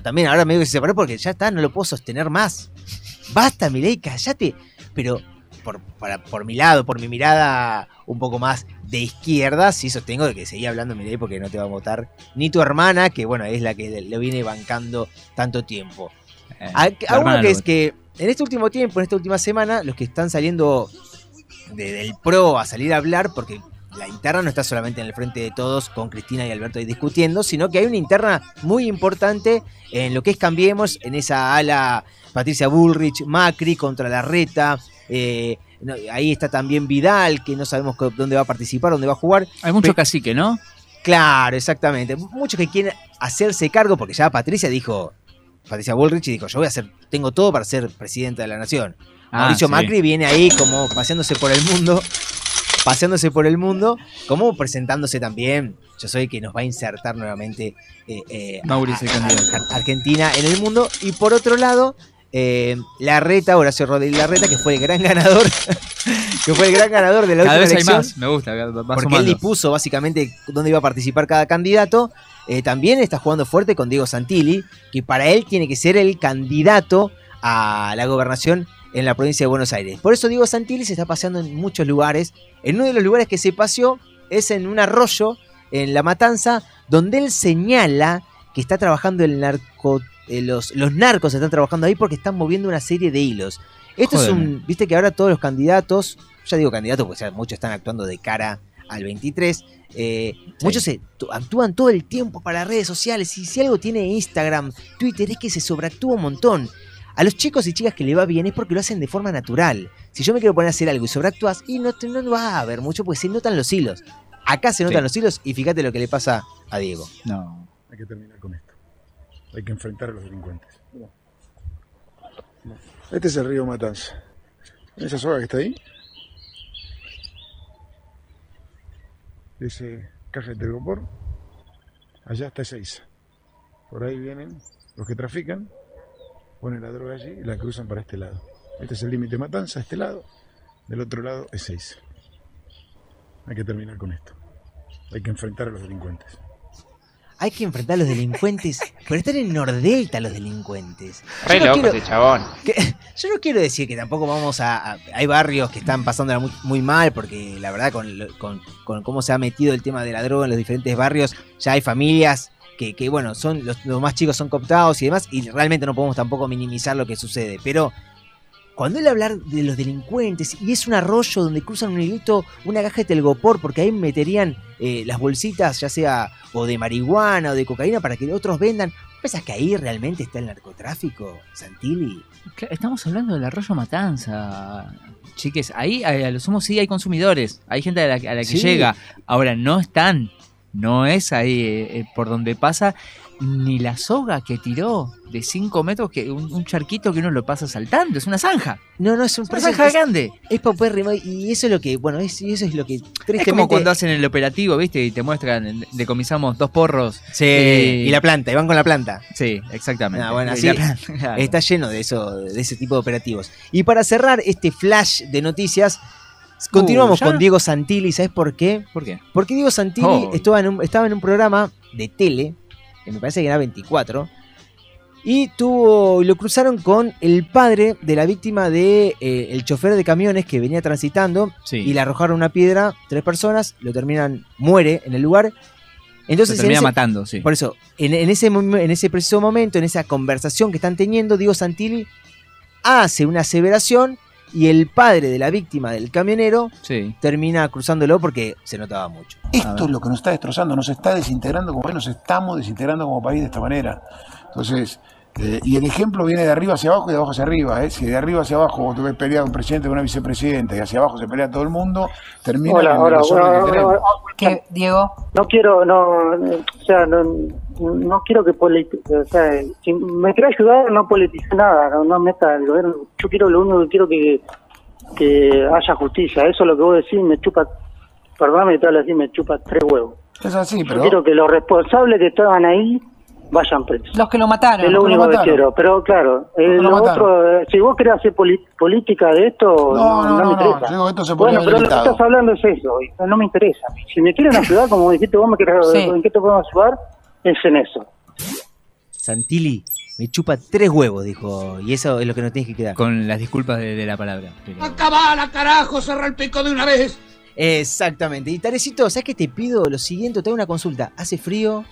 también ahora me digo que se separó porque ya está, no lo puedo sostener más. Basta, Milei, cállate. Pero por, para, por mi lado, por mi mirada un poco más de izquierda, sí sostengo de que seguía hablando Milei porque no te va a votar ni tu hermana, que bueno, es la que lo viene bancando tanto tiempo. Eh, A, la a uno hermana que es que en este último tiempo, en esta última semana, los que están saliendo de- del PRO a salir a hablar, porque la interna no está solamente en el frente de todos con Cristina y Alberto ahí discutiendo, sino que hay una interna muy importante en lo que es Cambiemos, en esa ala Patricia Bullrich, Macri contra la reta. Eh, no, ahí está también Vidal, que no sabemos dónde va a participar, dónde va a jugar. Hay mucho Pe- cacique, ¿no? Claro, exactamente. Muchos que quieren hacerse cargo, porque ya Patricia dijo, Patricia Bullrich dijo, yo voy a hacer, tengo todo para ser presidenta de la nación. Ah, Mauricio sí. Macri viene ahí como paseándose por el mundo, paseándose por el mundo, como presentándose también, yo soy que nos va a insertar nuevamente eh, eh, Mauricio, a- el a- candidato. a Argentina en el mundo. Y por otro lado, eh, Larreta, Horacio Rodríguez Larreta, que fue el gran ganador, que fue el gran ganador de la Cada última vez hay elección más, me gusta. porque él sumando. dispuso básicamente dónde iba a participar cada candidato. Eh, también está jugando fuerte con Diego Santilli, que para él tiene que ser el candidato a la gobernación en la provincia de Buenos Aires. Por eso Diego Santilli se está paseando en muchos lugares. En uno de los lugares que se paseó es en un arroyo, en La Matanza, donde él señala que está trabajando el narco, eh, los, los narcos están trabajando ahí porque están moviendo una serie de hilos. Esto es un, viste que ahora todos los candidatos, ya digo candidatos porque ya muchos están actuando de cara al 23, eh, muchos se, actúan todo el tiempo para las redes sociales y si algo tiene Instagram, Twitter es que se sobreactúa un montón. A los chicos y chicas que le va bien es porque lo hacen de forma natural. Si yo me quiero poner a hacer algo y sobreactúas, y no, te- no va a haber mucho porque se notan los hilos. Acá se notan Sí. los hilos y fíjate lo que le pasa a Diego. No. Hay que terminar con esto. Hay que enfrentar a los delincuentes. Este es el río Matanza. ¿Esa soga que está ahí? Ese caja de telgopor. Allá está Ezeiza. Por ahí vienen los que trafican, ponen la droga allí y la cruzan para este lado. Este es el límite Matanza, este lado. Del otro lado es Ezeiza. Hay que terminar con esto. Hay que enfrentar a los delincuentes. Hay que enfrentar a los delincuentes, pero están en Nordelta los delincuentes. Re Yo no loco quiero- ese chabón. que- yo no quiero decir que tampoco vamos a, a- Hay barrios que están pasándola muy, muy mal, porque la verdad, con- con cómo se ha metido el tema de la droga en los diferentes barrios, ya hay familias que, que, bueno, son los, los más chicos son cooptados y demás, y realmente no podemos tampoco minimizar lo que sucede. Pero cuando él hablar de los delincuentes y es un arroyo donde cruzan un hilito, una caja de telgopor, porque ahí meterían eh, las bolsitas, ya sea o de marihuana o de cocaína, para que otros vendan. ¿Pensás que ahí realmente está el narcotráfico, Santilli? Estamos hablando del arroyo Matanza, chiques. Ahí a lo sumo sí hay consumidores, hay gente a la, a la que Sí. llega. Ahora no están, no es ahí eh, eh, por donde pasa ni la soga que tiró de 5 metros, que un, un charquito que uno lo pasa saltando, es una zanja. No, no, es un Es una zanja es- grande. Es paupérrimo y eso es lo que, bueno, es, eso es lo que Es tristemente... como cuando hacen el operativo, ¿viste? Y te muestran, decomisamos dos porros. Sí, Eh, y la planta, y van con la planta. Sí, exactamente. Ah, bueno, claro. está lleno de eso, de ese tipo de operativos. Y para cerrar este flash de noticias, continuamos ¿ya? con Diego Santilli. ¿Sabes por qué? ¿Por qué? Porque Diego Santilli Oh. estaba, en un, estaba en un programa de tele, que me parece que era 24, y tuvo, y lo cruzaron con el padre de la víctima de eh, el chofer de camiones que venía transitando Sí. y le arrojaron una piedra, tres personas, lo terminan, muere en el lugar. Entonces, Lo termina en ese- matando, sí. Por eso, en, en ese, en ese preciso momento, en esa conversación que están teniendo, Diego Santilli hace una aseveración y el padre de la víctima del camionero Sí. termina cruzándolo porque se notaba mucho. Esto es lo que nos está destrozando, nos está desintegrando como país, nos estamos desintegrando como país de esta manera. Entonces, eh, y el ejemplo viene de arriba hacia abajo y de abajo hacia arriba. ¿eh? Si de arriba hacia abajo vos te ves pelear un presidente con una vicepresidenta y hacia abajo se pelea todo el mundo, termina Hola, hola, desorden hola, que tenemos. hola, ¿Qué, Diego? No quiero, no, o sea, no, no quiero que politice, o sea, si me quiero ayudar, no politice nada, no, no meta el gobierno. Yo quiero, lo único que quiero que, que haya justicia. Eso es lo que vos decís, me chupa, perdóname te hablo así, me chupa tres huevos. Es así, Yo pero... quiero que los responsables que estaban ahí vayan presos. Los que lo mataron. Es lo único que quiero, pero claro, eh, lo otro, eh, si vos querés hacer política de esto, No, no, me no, no, interesa. yo digo, esto se podría bueno, pero lo que estás hablando es eso, y no me interesa. Si me quieren ayudar, como dijiste vos, me querés, Sí. ¿en qué te podemos ayudar? Es en eso. Santilli me chupa tres huevos, dijo, y eso es lo que nos tienes que quedar. Con las disculpas de, de la palabra. pero- ¡Acabala, carajo! ¡Cerra el pico de una vez! Exactamente. Y Tarecito, ¿sabes qué te pido? Lo siguiente, te hago una consulta. ¿Hace frío?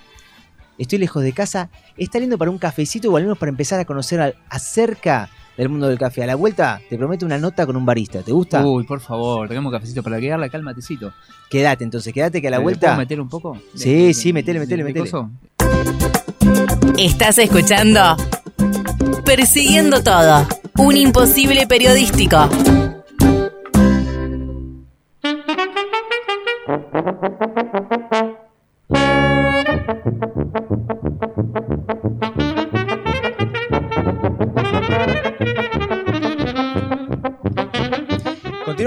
Estoy lejos de casa. ¿Está lindo para un cafecito o al menos para empezar a conocer al- acerca del mundo del café? A la vuelta te prometo una nota con un barista. ¿Te gusta? Uy, por favor, tenemos cafecito para quedar la calmatecito. Quédate entonces, quédate que a la ¿Le vuelta. puedo meter un poco? Sí, de- sí, metele, metele, metele. Estás escuchando Persiguiendo Todo, un imposible periodístico.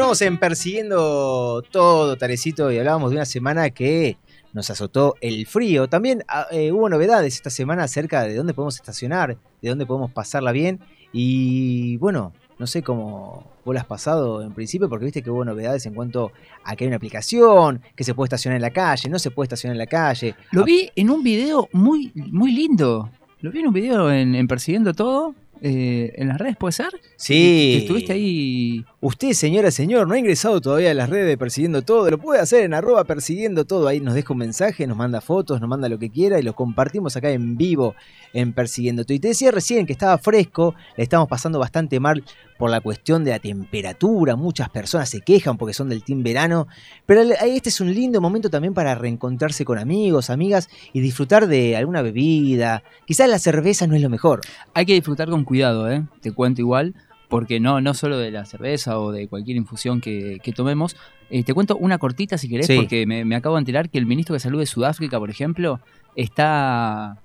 Continuamos en Persiguiendo Todo, Tarecito, y hablábamos de una semana que nos azotó el frío. También ah, eh, hubo novedades esta semana acerca de dónde podemos estacionar, de dónde podemos pasarla bien. Y bueno, no sé cómo vos la has pasado en principio, porque viste que hubo novedades en cuanto a que hay una aplicación, que se puede estacionar en la calle, no se puede estacionar en la calle. Lo vi en un video muy, muy lindo. Lo vi en un video en, en Persiguiendo Todo. Eh, en las redes, ¿puede ser? Sí. Estuviste ahí. Usted, señora, señor, no ha ingresado todavía a las redes de Persiguiendo Todo. Lo puede hacer en arroba Persiguiendo Todo. Ahí nos deja un mensaje, nos manda fotos, nos manda lo que quiera y lo compartimos acá en vivo en Persiguiendo Todo. Y te decía recién que estaba fresco, le estamos pasando bastante mal por la cuestión de la temperatura. Muchas personas se quejan porque son del team verano. Pero este es un lindo momento también para reencontrarse con amigos, amigas y disfrutar de alguna bebida. Quizás la cerveza no es lo mejor. Hay que disfrutar con cuidado, ¿eh? Te cuento igual. Porque no, no solo de la cerveza o de cualquier infusión que, que tomemos. Eh, te cuento una cortita si querés, Sí. porque me, me acabo de enterar que el ministro de Salud de Sudáfrica, por ejemplo, está,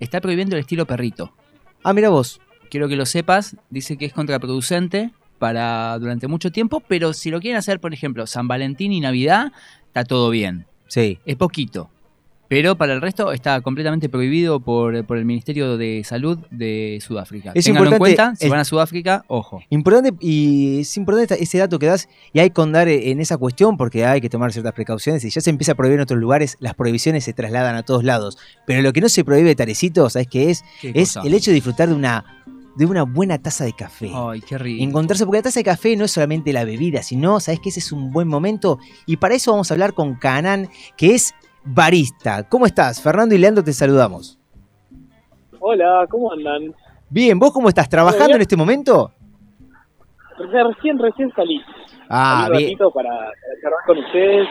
está prohibiendo el estilo perrito. Ah, mira vos. Quiero que lo sepas, dice que es contraproducente para durante mucho tiempo, pero si lo quieren hacer, por ejemplo, San Valentín y Navidad, está todo bien. Sí. Es poquito. Pero para el resto está completamente prohibido por, por el Ministerio de Salud de Sudáfrica. Es Ténganlo en importante- cuenta, si es- van a Sudáfrica, ojo. Importante y es importante ese dato que das y hay que andar en esa cuestión porque hay que tomar ciertas precauciones y ya se empieza a prohibir en otros lugares, las prohibiciones se trasladan a todos lados. Pero lo que no se prohíbe, Tarecito, ¿sabes qué es? ¿Qué es cosa? el hecho de disfrutar de una, de una buena taza de café. Ay, qué rico. Encontrarse, porque la taza de café no es solamente la bebida, sino, ¿sabes que Ese es un buen momento. Y para eso vamos a hablar con Canan, que es barista. ¿Cómo estás? Fernando y Leandro te saludamos. Hola, ¿cómo andan? Bien, ¿vos cómo estás? ¿Trabajando bien. en este momento? recién, recién salí. Ah, Salí un bien. ratito para, para charlar con ustedes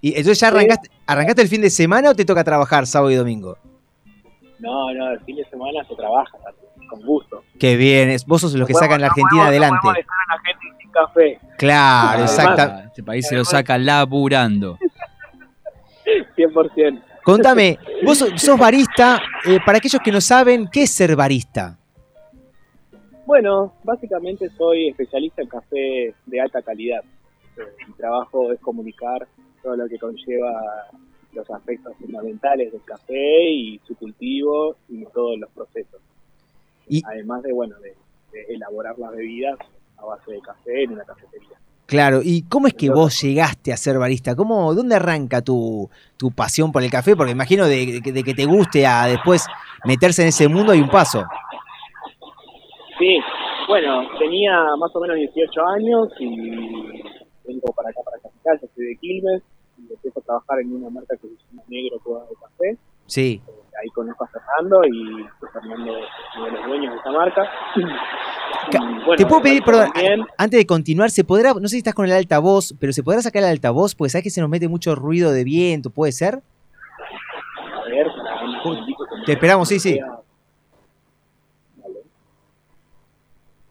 y... ¿Y entonces ya arrancaste, arrancaste el fin de semana o te toca trabajar sábado y domingo? No, no, el fin de semana se trabaja, con gusto. Qué bien, es- vos sos los que sacan la Argentina adelante. No podemos dejar a la gente sin café. Claro, exacto. Este país se lo saca laburando. 100%. Contame, vos sos, sos barista, eh, para aquellos que no saben, ¿qué es ser barista? Bueno, básicamente soy especialista en café de alta calidad. Eh, Mi trabajo es comunicar todo lo que conlleva los aspectos fundamentales del café y su cultivo y todos los procesos. Y- Además de, bueno, de, de elaborar las bebidas a base de café en una cafetería. Claro, ¿y cómo es que vos llegaste a ser barista? ¿Cómo, ¿Dónde arranca tu, tu pasión por el café? Porque imagino de, de- de que te guste a después meterse en ese mundo hay un paso. Sí, bueno, tenía más o menos 18 años y vengo para acá, para Capital, yo soy de Quilmes, empiezo a trabajar en una marca que se llama Negro Cuba de Café. Sí. Ahí conozco a Fernando y Fernando es uno de los dueños de esa marca. Y, bueno, te puedo pedir, perdón, también- antes de continuar, ¿se podrá, no sé si estás con el altavoz, pero se podrá sacar el altavoz? Porque sabes que se nos mete mucho ruido de viento, ¿puede ser? A ver, para un me- Te esperamos, sí, sí. Vale.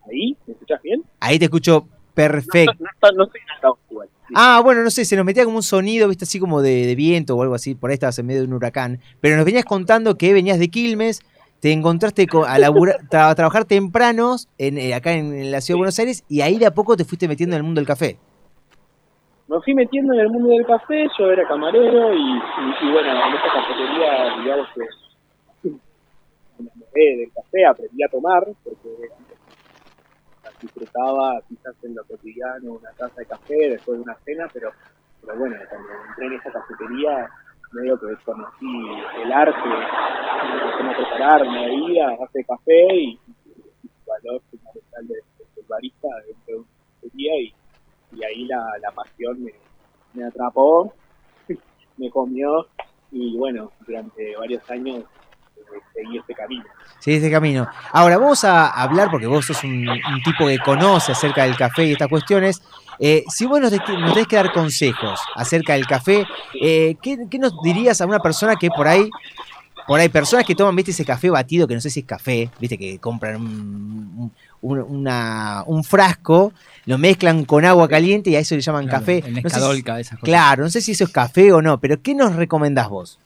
¿Ahí? ¿Me escuchás bien? Ahí te escucho perfecto. No, no estoy en altavoz igual. Ah, bueno, no sé, se nos metía como un sonido, viste, así como de, de viento o algo así, por ahí estabas en medio de un huracán. Pero nos venías contando que venías de Quilmes, te encontraste con- a, labura- tra- a trabajar tempranos en, eh, acá en, en la ciudad de Buenos Aires y ahí de a poco te fuiste metiendo en el mundo del café. Me fui metiendo en el mundo del café, yo era camarero y, y- y bueno, en esta cafetería, digamos que me del café, aprendí a tomar, porque disfrutaba quizás en lo cotidiano una taza de café después de una cena, pero, pero bueno, cuando entré en esa cafetería, medio que conocí el arte, cómo preparar una bebida de café y, y el valor fundamental del, del barista dentro de una cafetería y y ahí la, la pasión me, atrapó, me comió y bueno, durante varios años seguí este camino. Sí, ese camino. Ahora, vamos a hablar, porque vos sos un, un tipo que conoce acerca del café y estas cuestiones. Eh, si vos nos, nos tenés que dar consejos acerca del café, eh, ¿qué, qué nos dirías a una persona que por ahí, por ahí, personas que toman, viste, ese café batido, que no sé si es café, viste, que compran un, un- una- un frasco, lo mezclan con agua caliente y a eso le llaman Claro, café. el No sé si- Nescadolca, esas cosas. Claro, no sé si eso es café o no, pero ¿qué nos recomendás vos?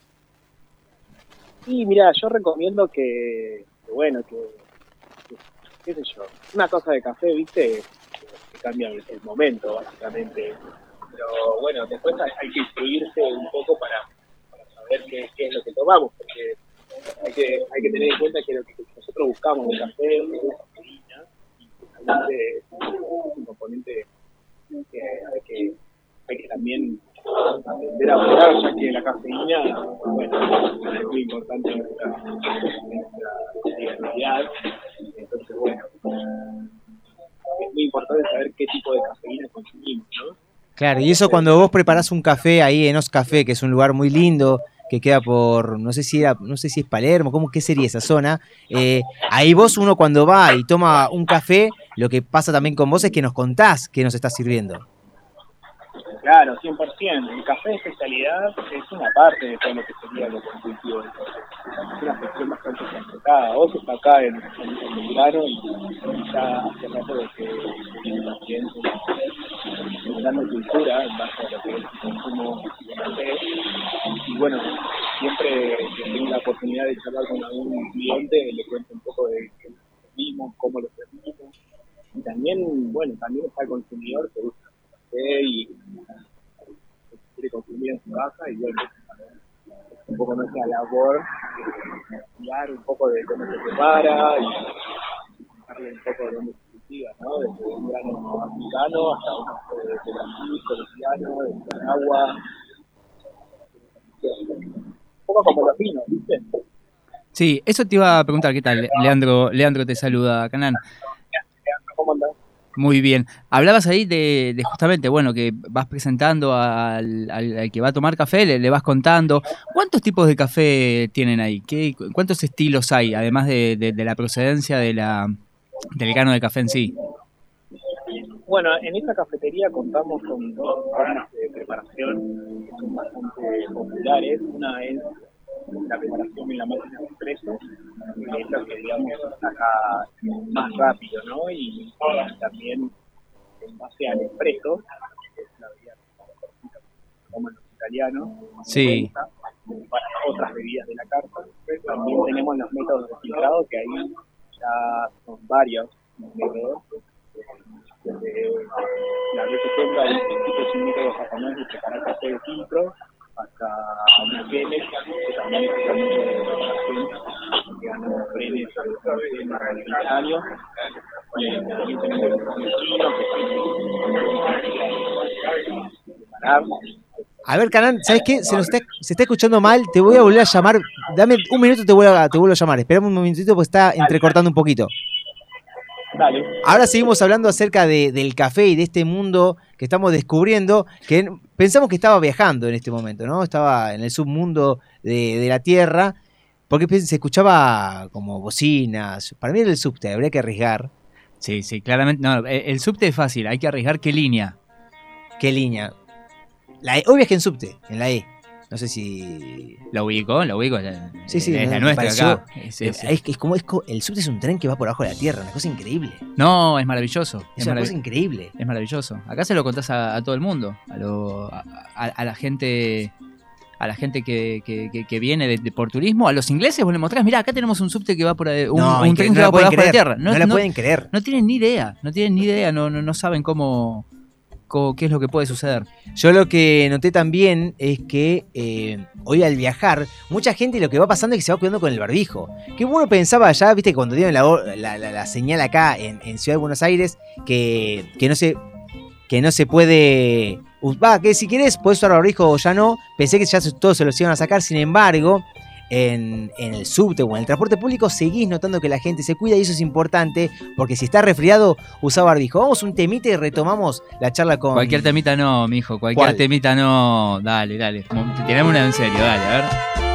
Y mira, yo recomiendo que, bueno, que, qué sé yo, una cosa de café, viste, cambia el, momento, básicamente. Pero bueno, después hay, que instruirse un poco para, saber qué, es lo que tomamos, porque hay que, hay que tener en cuenta que lo que nosotros buscamos el café es cafeína, y es un componente que que, hay que también aprender a cuidar, ya que la cafeína, bueno, es muy importante en nuestra, en nuestra diariedad. Entonces, bueno, es muy importante saber qué tipo de cafeína consumimos, ¿no? Claro, y eso cuando vos preparás un café ahí en Os Café, que es un lugar muy lindo, que queda por, no sé si era, no sé si es Palermo, ¿cómo qué sería esa zona? Eh, ahí vos uno cuando va y toma un café, lo que pasa también con vos es que nos contás qué nos está sirviendo. Claro, 100%. El café de especialidad es una parte de todo lo que sería lo cultivo del café. Es una sección bastante complicada. Vos está acá en, en, Belgrano y ya hace rato de que viene también generando cultura en base a lo que es el consumo de café. Y bueno, siempre que tengo la oportunidad de charlar con algún cliente, le cuento un poco de qué servimos, cómo lo servimos. Y también, bueno, también está el consumidor que gusta y quiere consumir en su casa y bueno, un poco nuestra labor estudiar un poco de cómo se prepara y darle un poco de dónde se cultiva, ¿no? Desde un grano africano hasta uno de, de Brasil, colombiano, de Nicaragua. Un poco como los vinos, ¿viste? Sí, eso te iba a preguntar, ¿qué tal? Leandro, Leandro te saluda, Canán. Muy bien. Hablabas ahí de, de justamente, bueno, que vas presentando al, al- al que va a tomar café, le, le vas contando. ¿Cuántos tipos de café tienen ahí? ¿Qué, ¿Cuántos estilos hay? Además de, de- de la procedencia de la, del grano de café en sí. Bueno, en esta cafetería contamos con dos formas de preparación que son bastante populares. Una es la preparación en la máquina de expreso, que es lo que digamos saca más rápido, ¿no? Y también en base al expreso, que es la bebida como los italianos, Sí. para otras bebidas de la carta. También tenemos los métodos de filtrado, que ahí ya son varios métodos. Desde la el que es un método japonés de preparar café de filtro, hasta que también es que alimentario. Y también tenemos que. A ver, Canán, ¿sabes qué? Se, nos está, se está escuchando mal, te voy a volver a llamar. Dame un minuto y te vuelvo a, te vuelvo a llamar. Esperame un momentito porque está entrecortando un poquito. Dale. Ahora seguimos hablando acerca de- del café y de este mundo que estamos descubriendo, que pensamos que estaba viajando en este momento, ¿no? Estaba en el submundo de, de la Tierra, porque se escuchaba como bocinas. Para mí era el subte, habría que arriesgar. Sí, sí, claramente. No, el, el subte es fácil, hay que arriesgar qué línea. ¿Qué línea? La E, hoy viajé en subte, en la E. No sé si... La ubico, la ubico. la- Sí, sí, es la nuestra pareció- acá. Es- es- es, es como es el subte es un tren que va por abajo de la tierra, una cosa increíble. No, es maravilloso. Es una marav- cosa increíble. Es maravilloso. Acá se lo contás a, a todo el mundo, a, lo- a, la gente a la gente que, que- que- que viene de, de- por turismo, a los ingleses vos le mostrás, mirá, acá tenemos un subte que va por ahí, un, No, un tren no que va por abajo de la tierra. no la pueden creer. No tienen ni idea, no tienen ni idea, no, no, no saben cómo- qué es lo que puede suceder. Yo lo que noté también es que eh, hoy al viajar, mucha gente lo que va pasando es que se va cuidando con el barbijo. Que uno pensaba ya, viste, cuando dieron la, la- la- señal acá en, Ciudad de Buenos Aires, que, que no se que no se puede. Va, que si querés puedes usar barbijo o ya no. Pensé que ya todos se los iban a sacar. Sin embargo, en, en el subte o en el transporte público seguís notando que la gente se cuida y eso es importante porque si está resfriado, usa barbijo. Vamos un temite y retomamos la charla con. Cualquier temita no, mijo, cualquier ¿Cuál? temita no. Dale, dale. Tirame una en serio, dale, a ver.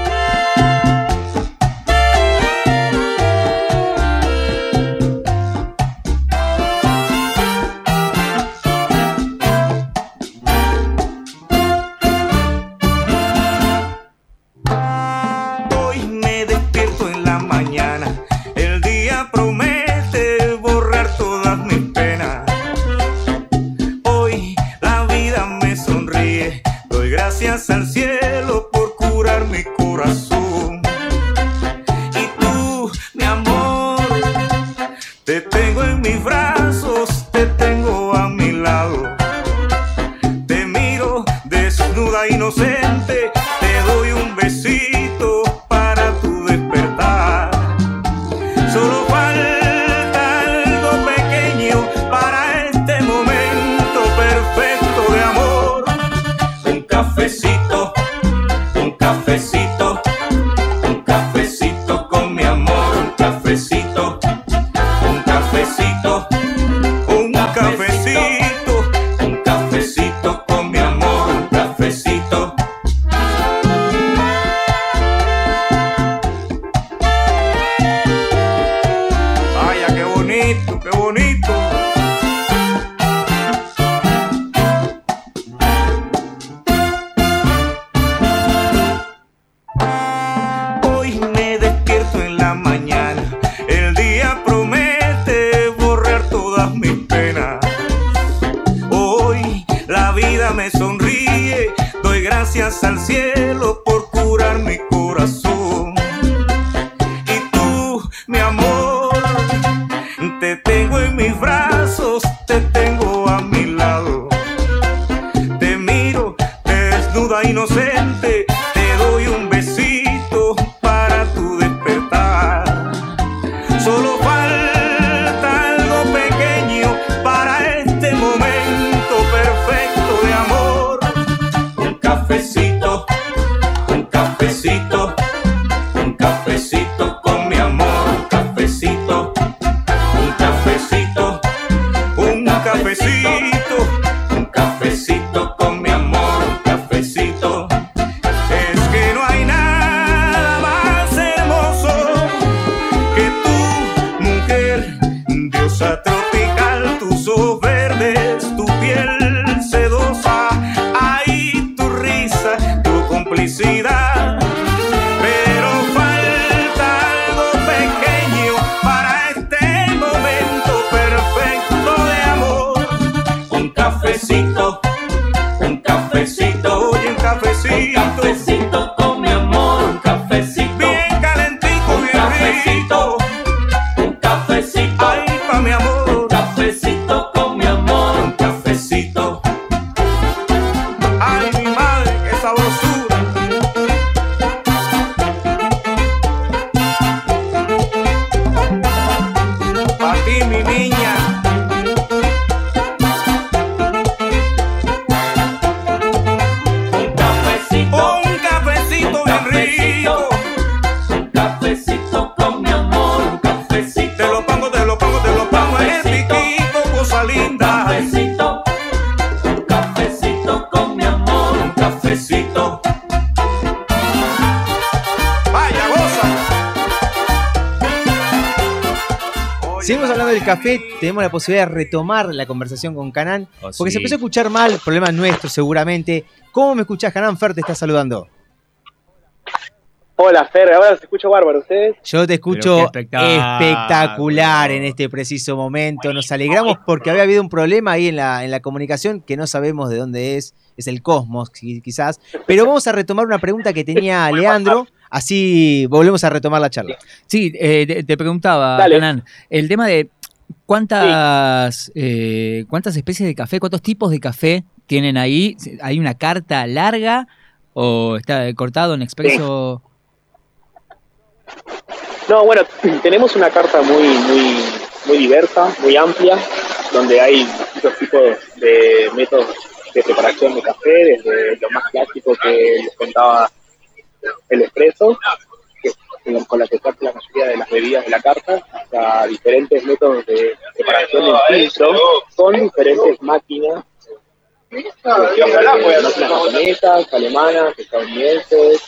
Al cielo cafecito. Vaya goza. Seguimos hablando del café, tenemos la posibilidad de retomar la conversación con Canán, porque se empezó a escuchar mal, problema nuestro seguramente. ¿Cómo me escuchás, Canán? Fer te está saludando. Hola, Fer, ahora se escucha bárbaro, ¿ustedes? Yo te escucho espectacular en este preciso momento. Nos alegramos porque había habido un problema ahí en la, en la comunicación que no sabemos de dónde es, es el cosmos, qui- quizás. Pero vamos a retomar una pregunta que tenía Leandro. Así volvemos a retomar la charla. Sí, eh, te, te preguntaba. Canan, el tema de cuántas, eh, cuántas especies de café, cuántos tipos de café tienen ahí. ¿Hay una carta larga o está cortado en expreso? No, bueno, tenemos una carta muy, muy, muy diversa, muy amplia, donde hay distintos tipos de métodos de preparación de café, desde lo más clásico que les contaba el que es con- la que se hace la mayoría de las bebidas de la carta, hasta diferentes métodos de preparación en filtro, con diferentes máquinas, eh, máquinas japonesas, alemanas, estadounidenses,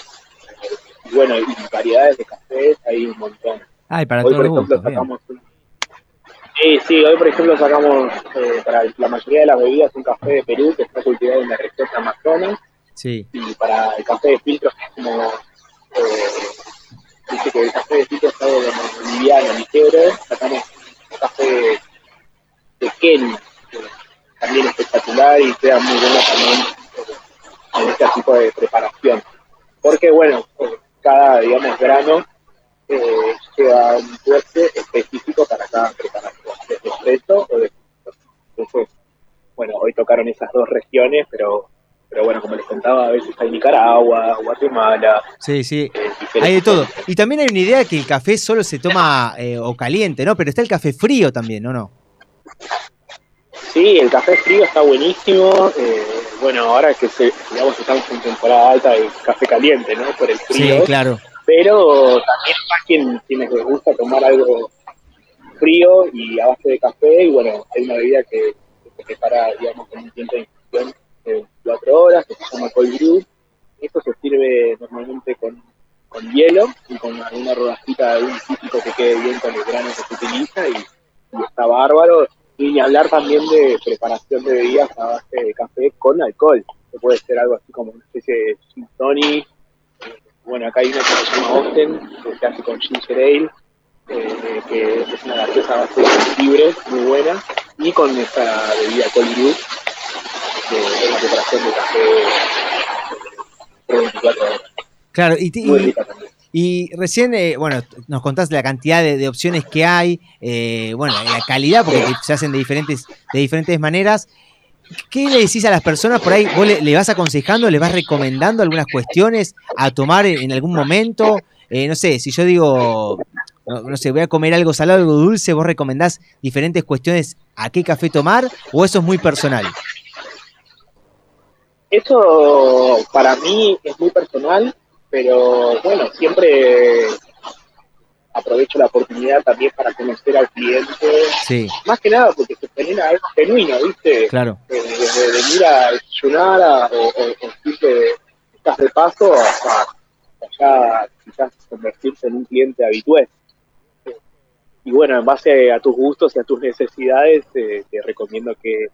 y bueno, y variedades de cafés hay un montón. Ay, para Hoy, por ejemplo, bien. sacamos un- Sí, sí, hoy por ejemplo sacamos eh, para la mayoría de las bebidas un café de Perú que está cultivado en la región de Amazonas Sí. y para el café de filtro que es como eh, dice que el café de filtro es algo como liviano, ligero, sacamos un café de, Kenia, que también espectacular y queda muy bueno también eh, en este tipo de preparación. Porque bueno, cada digamos grano eh, lleva un tueste específico para cada preparación, de espresso o de entonces, bueno, hoy tocaron esas dos regiones, pero pero bueno, como les contaba, a veces hay Nicaragua, Guatemala, Sí, sí. diferentes- Hay de todo. Y también hay una idea que el café solo se toma eh, o caliente, ¿no? Pero está el café frío también, ¿no? no? Sí, el café frío está buenísimo. eh, bueno, ahora que se, digamos estamos en temporada alta de café caliente, ¿no? Por el frío. Sí, claro. Pero también más quien, quienes les gusta tomar algo frío y a base de café. Y bueno, hay una bebida que, se prepara, digamos, con un tiempo de infusión de 24 horas, que se llama cold brew. Esto se sirve normalmente con, con hielo y con alguna rodajita de un típico que quede bien con el grano que se utiliza y, y está bárbaro. Y hablar también de preparación de bebidas a base de café con alcohol, que puede ser algo así como una especie de gin tonic. Eh, Bueno, acá hay una que se llama Austin, que se hace con ginger ale, eh, que es una gaseosa base de jengibre, muy buena, y con esta bebida cold brew, que es la preparación de café por 24 horas. Claro, y, Muy rica también. y recién, eh, bueno, nos contaste la cantidad de, de opciones que hay, eh, bueno, la calidad, porque se hacen de diferentes, de diferentes maneras. ¿Qué le decís a las personas por ahí? ¿Vos le, le vas aconsejando, le vas recomendando algunas cuestiones a tomar en, algún momento? Eh, no sé, si yo digo, no, no sé, voy a comer algo salado, algo dulce, ¿vos recomendás diferentes cuestiones a qué café tomar o eso es muy personal? Eso para mí es muy personal, pero bueno, siempre aprovecho la oportunidad también para conocer al cliente, Sí, más que nada porque se genera algo genuino, ¿viste? claro. Eh, desde venir a desayunar a- o, o, o estás de paso hasta, ya quizás convertirse en un cliente habitual. Eh, Y bueno, en base a tus gustos y a tus necesidades, eh, te recomiendo que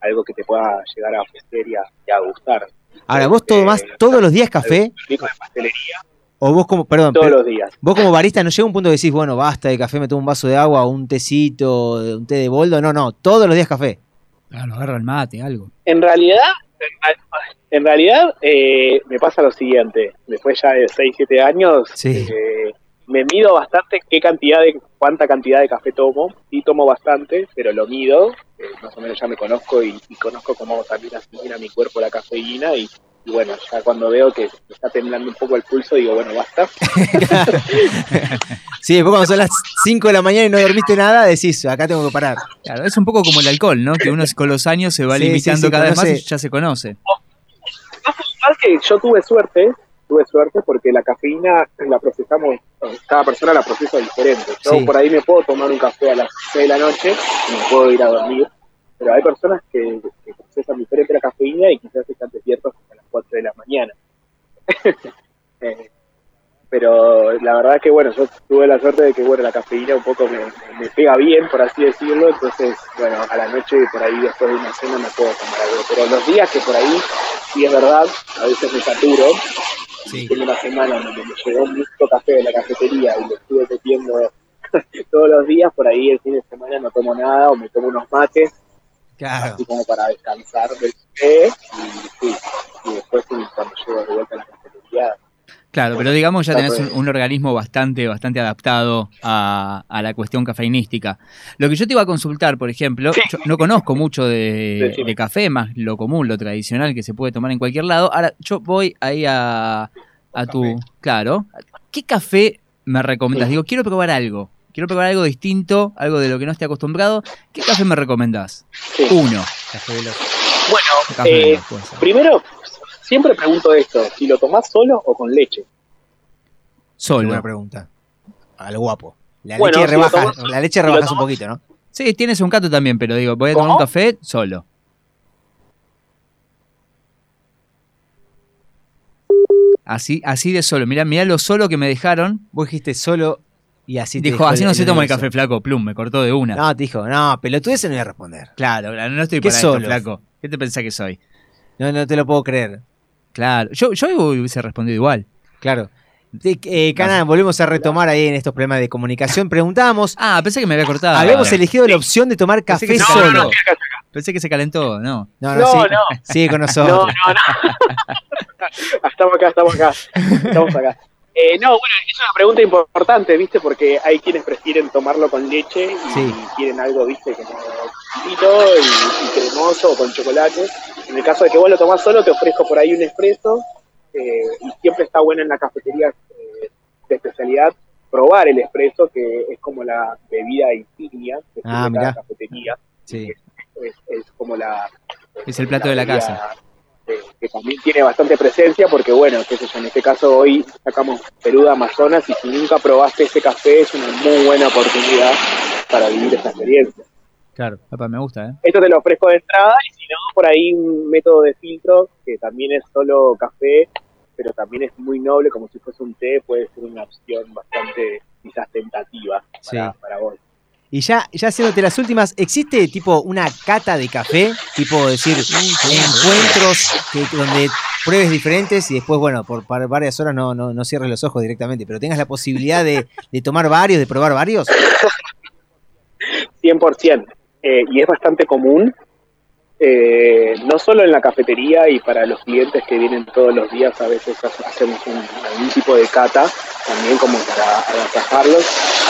algo que te pueda llegar a ofrecer y a, y a gustar. Ahora, ¿vos tomás todos los días café? De pastelería, O vos como, perdón, todos pero- los días. vos como barista no llega un punto que decís, bueno, basta de café, me tomo un vaso de agua, un tecito, un té de boldo. No, no, todos los días café. Claro, agarra el mate, algo. En realidad, en realidad eh, me pasa lo siguiente. Después ya de 6, 7 años, Sí. eh, me mido bastante qué cantidad de cuánta cantidad de café tomo. Sí tomo bastante, pero lo mido. eh, más o menos ya me conozco y, y conozco cómo también asimila mi cuerpo la cafeína y, y bueno, ya cuando veo que está temblando un poco el pulso, digo, bueno, basta. Sí, después cuando son las 5 de la mañana y no dormiste nada, decís, acá tengo que parar. Claro, es un poco como el alcohol, ¿no? Que uno con los años se va Sí, limitando sí, sí, cada vez más y ya se conoce. Que yo tuve suerte, tuve suerte porque la cafeína la procesamos, cada persona la procesa diferente. Yo Sí. por ahí me puedo tomar un café a las 6 de la noche y me puedo ir a dormir, pero hay personas que, que procesan diferente la cafeína y quizás están despiertos hasta las 4 de la mañana. Eh, pero la verdad que bueno, yo tuve la suerte de que bueno, la cafeína un poco me, me pega bien, por así decirlo, entonces bueno, a la noche por ahí después de una cena me puedo tomar algo, pero los días que por ahí, sí es verdad, a veces me saturo, Sí. tengo una semana donde me llegó mucho café de la cafetería y lo estuve metiendo todos los días, por ahí el fin de semana no tomo nada o me tomo unos mates, Claro. así como para descansar del café y, sí, y después cuando llego de vuelta a la cafetería Claro, pero digamos ya tenés un, organismo bastante, bastante adaptado a, a la cuestión cafeinística. Lo que yo te iba a consultar, por ejemplo, yo no conozco mucho de, de café, más lo común, lo tradicional que se puede tomar en cualquier lado. Ahora, yo voy ahí a, a tu... Claro. ¿Qué café me recomendás? Digo, quiero probar algo. Quiero probar algo distinto, algo de lo que no esté acostumbrado. ¿Qué café me recomendás? Uno. Café. Bueno, Café eh, puede ser. primero, siempre pregunto esto, si lo tomás solo o con leche. Solo. Buena pregunta. Al guapo. La Bueno, leche si lo rebaja, tomas- la leche si lo rebajas un poquito, ¿no? Sí, tienes un gato también, pero digo, voy a tomar un café solo. Así, así de solo. Mirá, mirá lo solo que me dejaron. Vos dijiste solo y así te Dijo, dejó así no el- se el toma el universo. café flaco, plum, me cortó de una. No, te dijo, no, pelotudes no voy a responder. Claro, claro, no estoy ¿Qué para esto, flaco. ¿Qué te pensás que soy? No, no te lo puedo creer. Claro, yo, yo hubiese respondido igual. Claro. Eh, Cana, volvemos a retomar ahí en estos problemas de comunicación. Preguntábamos. Ah, pensé que me había cortado. Habíamos Vale. elegido la opción de tomar Pensé café que se solo. calentó. Pensé que se calentó, no. No, no, No, sí, no. sigue con No, nosotros. no, no. estamos acá, estamos acá. Estamos acá. Eh, no, bueno, es una pregunta importante, ¿viste? Porque hay quienes prefieren tomarlo con leche y Sí. quieren algo, ¿viste? Como chiquito y, y cremoso o con chocolate. En el caso de que vos lo tomás solo, te ofrezco por ahí un espresso eh, y siempre está bueno en la cafetería eh, de especialidad probar el espresso, que es como la bebida insignia de Ah, mirá. cafetería. Sí. Es, es como la, Es el plato de la casa. Que, que también tiene bastante presencia porque bueno, qué sé yo, en este caso hoy sacamos Perú de Amazonas y si nunca probaste ese café es una muy buena oportunidad para vivir esa experiencia. Claro, papá, me gusta, ¿eh? Esto te lo ofrezco de entrada y si no, por ahí un método de filtro que también es solo café, pero también es muy noble, como si fuese un té, puede ser una opción bastante quizás tentativa para, Sí. para vos. Y ya, ya haciéndote las últimas, ¿existe tipo una cata de café? Tipo decir, encuentros que, donde pruebes diferentes y después, bueno, por, varias horas no, no, no cierres los ojos directamente, pero tengas la posibilidad de, de tomar varios, de probar varios. 100%. Eh, y es bastante común, eh, no solo en la cafetería y para los clientes que vienen todos los días, a veces ha- hacemos un, algún tipo de cata, también como para agasajarlos,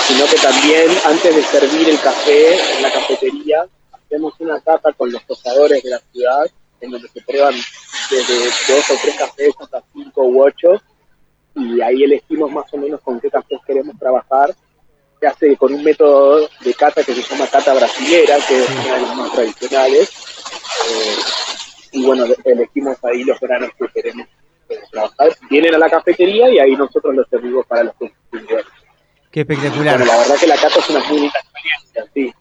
sino que también antes de servir el café en la cafetería, hacemos una cata con los tostadores de la ciudad, en donde se prueban desde dos o tres cafés hasta cinco u ocho, y ahí elegimos más o menos con qué cafés queremos trabajar se hace con un método de cata que se llama cata brasilera, que es una de las más tradicionales. Eh, y bueno, elegimos ahí los granos que queremos Vienen a la cafetería y ahí nosotros los servimos para los consumidores. Qué espectacular. Bueno, la verdad que la cata es una muy linda experiencia, sí.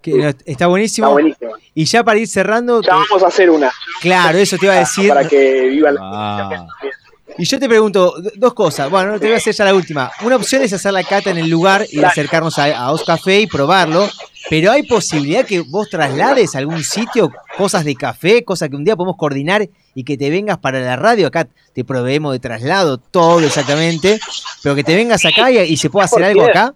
Que está buenísimo. Está buenísimo. Y ya para ir cerrando. Ya vamos a hacer una. Claro, eso te iba a decir. Para que vivan Ah. Y yo te pregunto dos cosas. Bueno, te voy a hacer ya la última. Una opción es hacer la cata en el lugar y acercarnos a, a Os Café y probarlo. Pero hay posibilidad que vos traslades a algún sitio cosas de café, cosas que un día podemos coordinar y que te vengas para la radio. Acá te proveemos de traslado, todo exactamente. Pero que te vengas acá y, y se pueda hacer algo acá.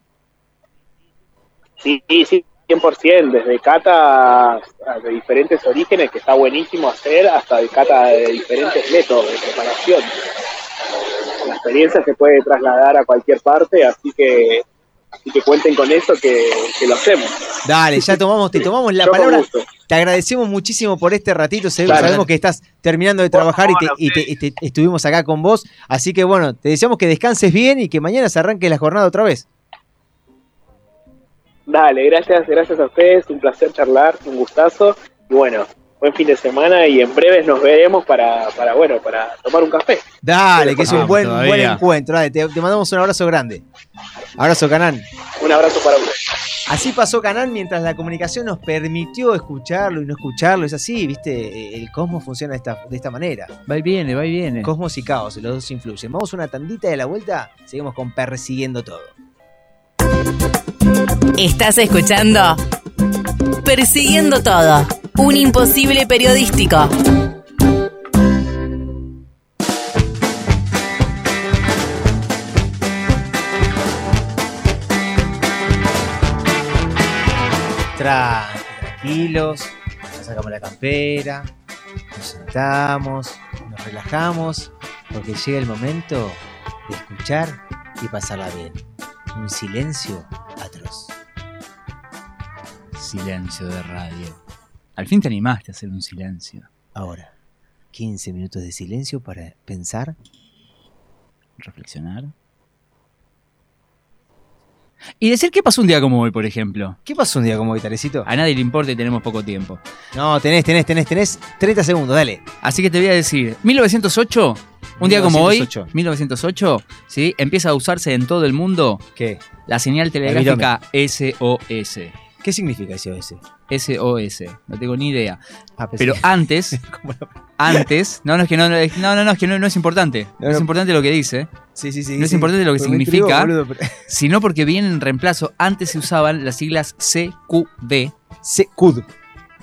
Sí, sí, 100%, desde cata de diferentes orígenes, que está buenísimo hacer, hasta de cata de diferentes métodos de preparación. La experiencia se puede trasladar a cualquier parte, así que así que cuenten con eso que, que lo hacemos. Dale, ya tomamos, te tomamos la Yo palabra. Te agradecemos muchísimo por este ratito. Sabemos, que estás terminando de trabajar y, te, y te- y te- estuvimos acá con vos. Así que bueno, te deseamos que descanses bien y que mañana se arranque la jornada otra vez. Dale, gracias, gracias a ustedes, un placer charlar, un gustazo. Y bueno, buen fin de semana y en breves nos veremos para, para bueno, para tomar un café. Dale, que es un buen, todavía. buen encuentro. Dale, te, te mandamos un abrazo grande. Abrazo, Canán. Un abrazo para ustedes. Así pasó Canal mientras la comunicación nos permitió escucharlo y no escucharlo. Es así, ¿viste? El cosmos funciona de esta, de esta manera. Va y viene, va y viene. Cosmos y caos, los dos influyen. Vamos a una tandita de la vuelta, seguimos con Persiguiendo Todo. Estás escuchando Persiguiendo Todo, un imposible periodístico. Tra- tranquilos, nos sacamos la campera, nos sentamos, nos relajamos, porque llega el momento de escuchar y pasarla bien. Un silencio atroz. Silencio de radio. Al fin te animaste a hacer un silencio. Ahora, 15 minutos de silencio para pensar, Reflexionar. Y decir qué pasó un día como hoy, por ejemplo. ¿Qué pasó un día como hoy, Tarecito? A nadie le importa y tenemos poco tiempo. No, tenés, tenés, tenés, tenés 30 segundos, dale. Así que te voy a decir, 1908, un día como hoy, 1908. 1908, ¿sí? empieza a usarse en todo el mundo ¿Qué? la señal telegráfica SOS. ¿Qué significa SOS? SOS, no tengo ni idea. Ah, Pero que- antes, antes, no, no es que no, no, no, no, es que no, no es importante. No, es importante lo que dice. Sí, sí, sí. No es importante lo que significa, boludo, pero- sino porque viene en reemplazo. Antes se usaban las siglas CQD. CQD.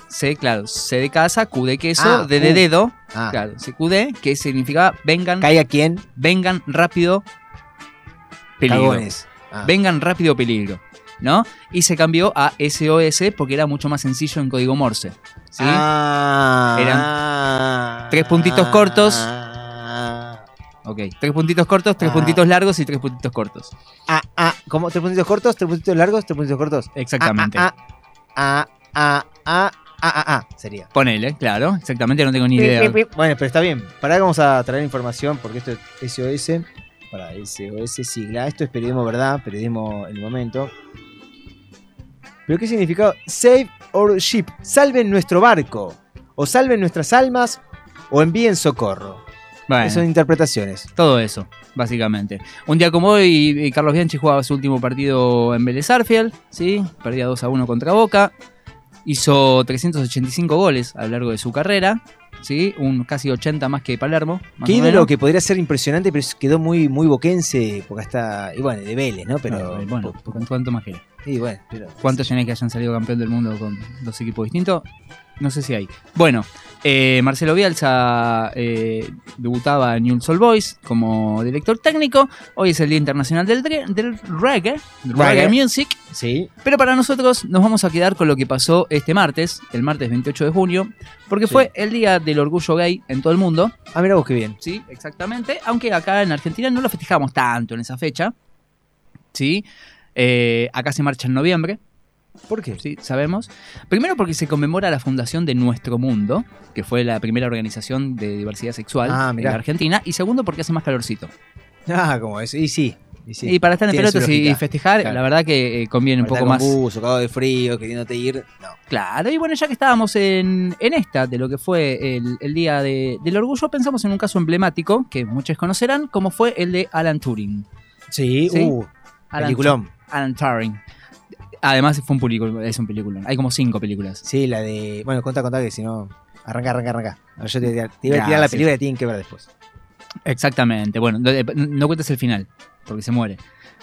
C, claro, C de casa, Q de queso, Ah, D de dedo. Ah. Claro, CQD, que significa vengan, ¿Caiga quién? vengan rápido, peligro. Ah. Vengan rápido, peligro. ¿No? Y se cambió a SOS porque era mucho más sencillo en código Morse. ¿sí? Ah. Eran tres puntitos cortos. Ok, tres puntitos cortos, tres Ah. puntitos largos y tres puntitos cortos. Ah, ah, ¿cómo? ¿Tres puntitos cortos? ¿Tres puntitos largos? ¿Tres puntitos cortos? Exactamente. Ah, ah, ah, ah, ah, ah, ah, ah, sería. Ponele, claro, exactamente, no tengo ni idea. Bueno, pero está bien. Para que vamos a traer información, porque esto es SOS. Para SOS sigla. Esto es periodismo verdad, periodismo el momento. ¿Pero qué significa? Save our ship. Salven nuestro barco. O salven nuestras almas. O envíen socorro. Bueno, Son interpretaciones. todo eso, básicamente. Un día como hoy, eh, Carlos Bianchi jugaba su último partido en Vélez ¿sí? Perdía 2 a 1 contra Boca. Hizo 385 goles a lo largo de su carrera, ¿sí? Un casi 80 más que Palermo. más Que ídolo que podría ser impresionante, pero quedó muy, muy boquense. Porque está. Y bueno, de Vélez, ¿no? Pero. Bueno, ¿cu- ¿cuánto más quiere? Y bueno, pero. ¿Cuántos tenés que hayan salido campeón del mundo con dos equipos distintos? No sé si hay. Bueno, eh, Marcelo Bielsa eh, debutaba en Newell's Old Boys como director técnico. Hoy es el Día Internacional del, Reggae, del Reggae. reggae Music. Sí. Pero para nosotros nos vamos a quedar con lo que pasó este martes, el martes 28 de junio, porque Sí. fue el Día del Orgullo Gay en todo el mundo. Ah, mira vos qué bien. Sí, exactamente. Aunque acá en Argentina no lo festejamos tanto en esa fecha. Sí. Eh, acá se marcha en noviembre. ¿Por qué? Sí, sabemos. Primero porque se conmemora la fundación de Nuestro Mundo, que fue la primera organización de diversidad sexual Ah, en Argentina. Y segundo porque hace más calorcito. Ah, como eso. Y sí. Y, sí. Y para estar en pelotas y, festejar, Claro. la verdad que eh, conviene un poco más. buzo, cagado de frío, queriéndote ir. No. Claro, y bueno, ya que estábamos en, en esta, de lo que fue el, el Día de- del Orgullo, pensamos en un caso emblemático que muchos conocerán, como fue el de Alan Turing. Sí, ¿Sí? uh. Alan Alan Turing. Además fue un película, es un película. Hay como cinco películas. Sí, la de. Bueno, contá, contá que si no. Arranca, arranca, arranca. Yo te, te iba a tirar la película y tienen que ver después. Exactamente. Bueno, no, no cuentes el final, porque se muere.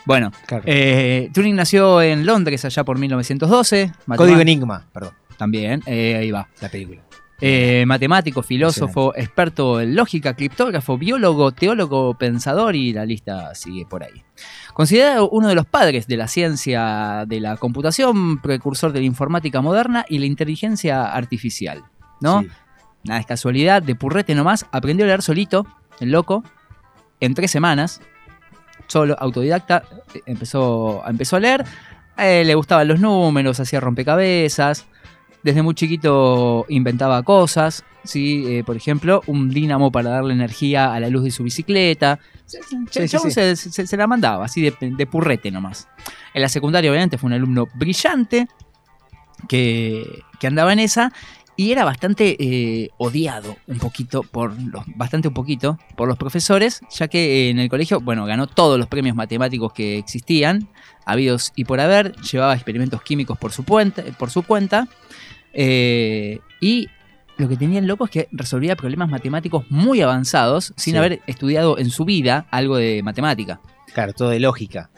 Bueno, Claro. eh, Turing nació en Londres allá por 1912. Código Enigma, perdón. También, eh, ahí va. La película. Eh, matemático, filósofo, experto en lógica, criptógrafo, biólogo, teólogo, pensador y la lista sigue por ahí. Considerado uno de los padres de la ciencia de la computación, precursor de la informática moderna y la inteligencia artificial. ¿no? Sí. Nada es casualidad, de purrete nomás, aprendió a leer solito, el loco, en tres semanas, solo, autodidacta, empezó, empezó a leer, eh, le gustaban los números, hacía rompecabezas, desde muy chiquito inventaba cosas, ¿sí? Eh, por ejemplo, un dínamo para darle energía a la luz de su bicicleta. Se, se- Sí, sí, sí. La mandaba, así de, de purrete nomás. En la secundaria, obviamente, fue un alumno brillante que, que andaba en esa. y era bastante eh, odiado un poquito por los, bastante un poquito por los profesores, ya que en el colegio, bueno, ganó todos los premios matemáticos que existían, habidos y por haber, llevaba experimentos químicos por su, cuenta, por su cuenta, eh, y lo que tenía el loco es que resolvía problemas matemáticos muy avanzados sin Sí. haber estudiado en su vida algo de matemática. Claro, todo de lógica.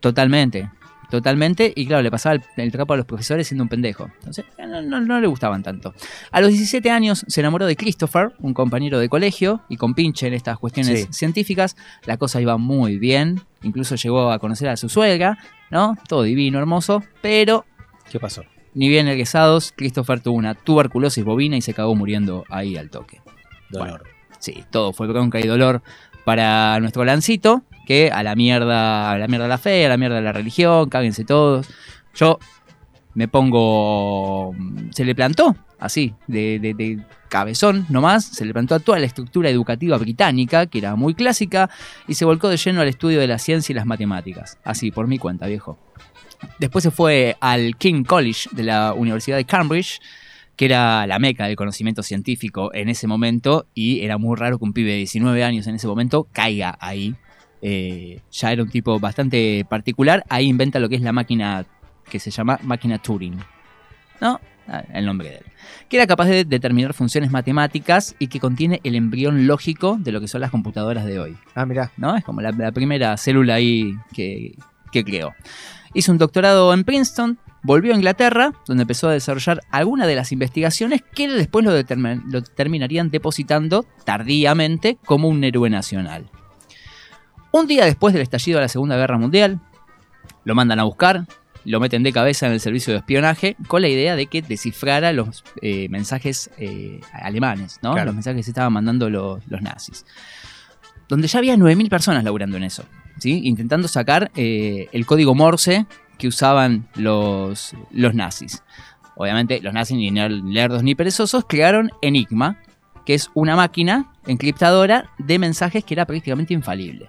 Totalmente. Totalmente. Y claro, le pasaba el, el trapo a los profesores siendo un pendejo. Entonces, eh, no, no- no le gustaban tanto. A los 17 años se enamoró de Christopher, un compañero de colegio, y con pinche en estas cuestiones Sí. científicas. La cosa iba muy bien. Incluso llegó a conocer a su suegra, ¿no? Todo divino, hermoso. Pero, ¿Qué pasó? Ni bien egresados, Christopher tuvo una tuberculosis bovina y se acabó muriendo ahí al toque. Dolor. Bueno, sí, todo fue bronca y dolor para nuestro lancito, que a la mierda, a la mierda la fe, a la mierda la religión, cáguense todos. Yo me pongo. Se le plantó, así, de, de- de cabezón nomás, se le plantó a toda la estructura educativa británica, que era muy clásica, y se volcó de lleno al estudio de la ciencia y las matemáticas. Así, por mi cuenta, viejo. Después se fue al King College de la Universidad de Cambridge, que era la meca del conocimiento científico en ese momento, y era muy raro que un pibe de 19 años en ese momento caiga ahí. Eh, ya era un tipo bastante particular. Ahí inventa lo que es la máquina que se llama máquina Turing. ¿No? Ah, El nombre de él. Que era capaz de determinar funciones matemáticas y que contiene el embrión lógico de lo que son las computadoras de hoy. Ah, mirá. ¿no? Es como la, la primera célula ahí que, que creó. Hizo un doctorado en Princeton, volvió a Inglaterra, donde empezó a desarrollar algunas de las investigaciones que después lo, determin- lo terminarían depositando tardíamente como un héroe nacional. Un día después del estallido de la Segunda Guerra Mundial, lo mandan a buscar, lo meten de cabeza en el servicio de espionaje con la idea de que descifrara los eh, mensajes eh, alemanes, ¿no? Claro. los mensajes que se estaban mandando lo- los nazis donde ya había 9.000 personas laburando en eso, ¿sí? intentando sacar eh, el código Morse que usaban los, los nazis. Obviamente los nazis, ni lerdos ni perezosos, crearon Enigma, que es una máquina encriptadora de mensajes que era prácticamente infalible.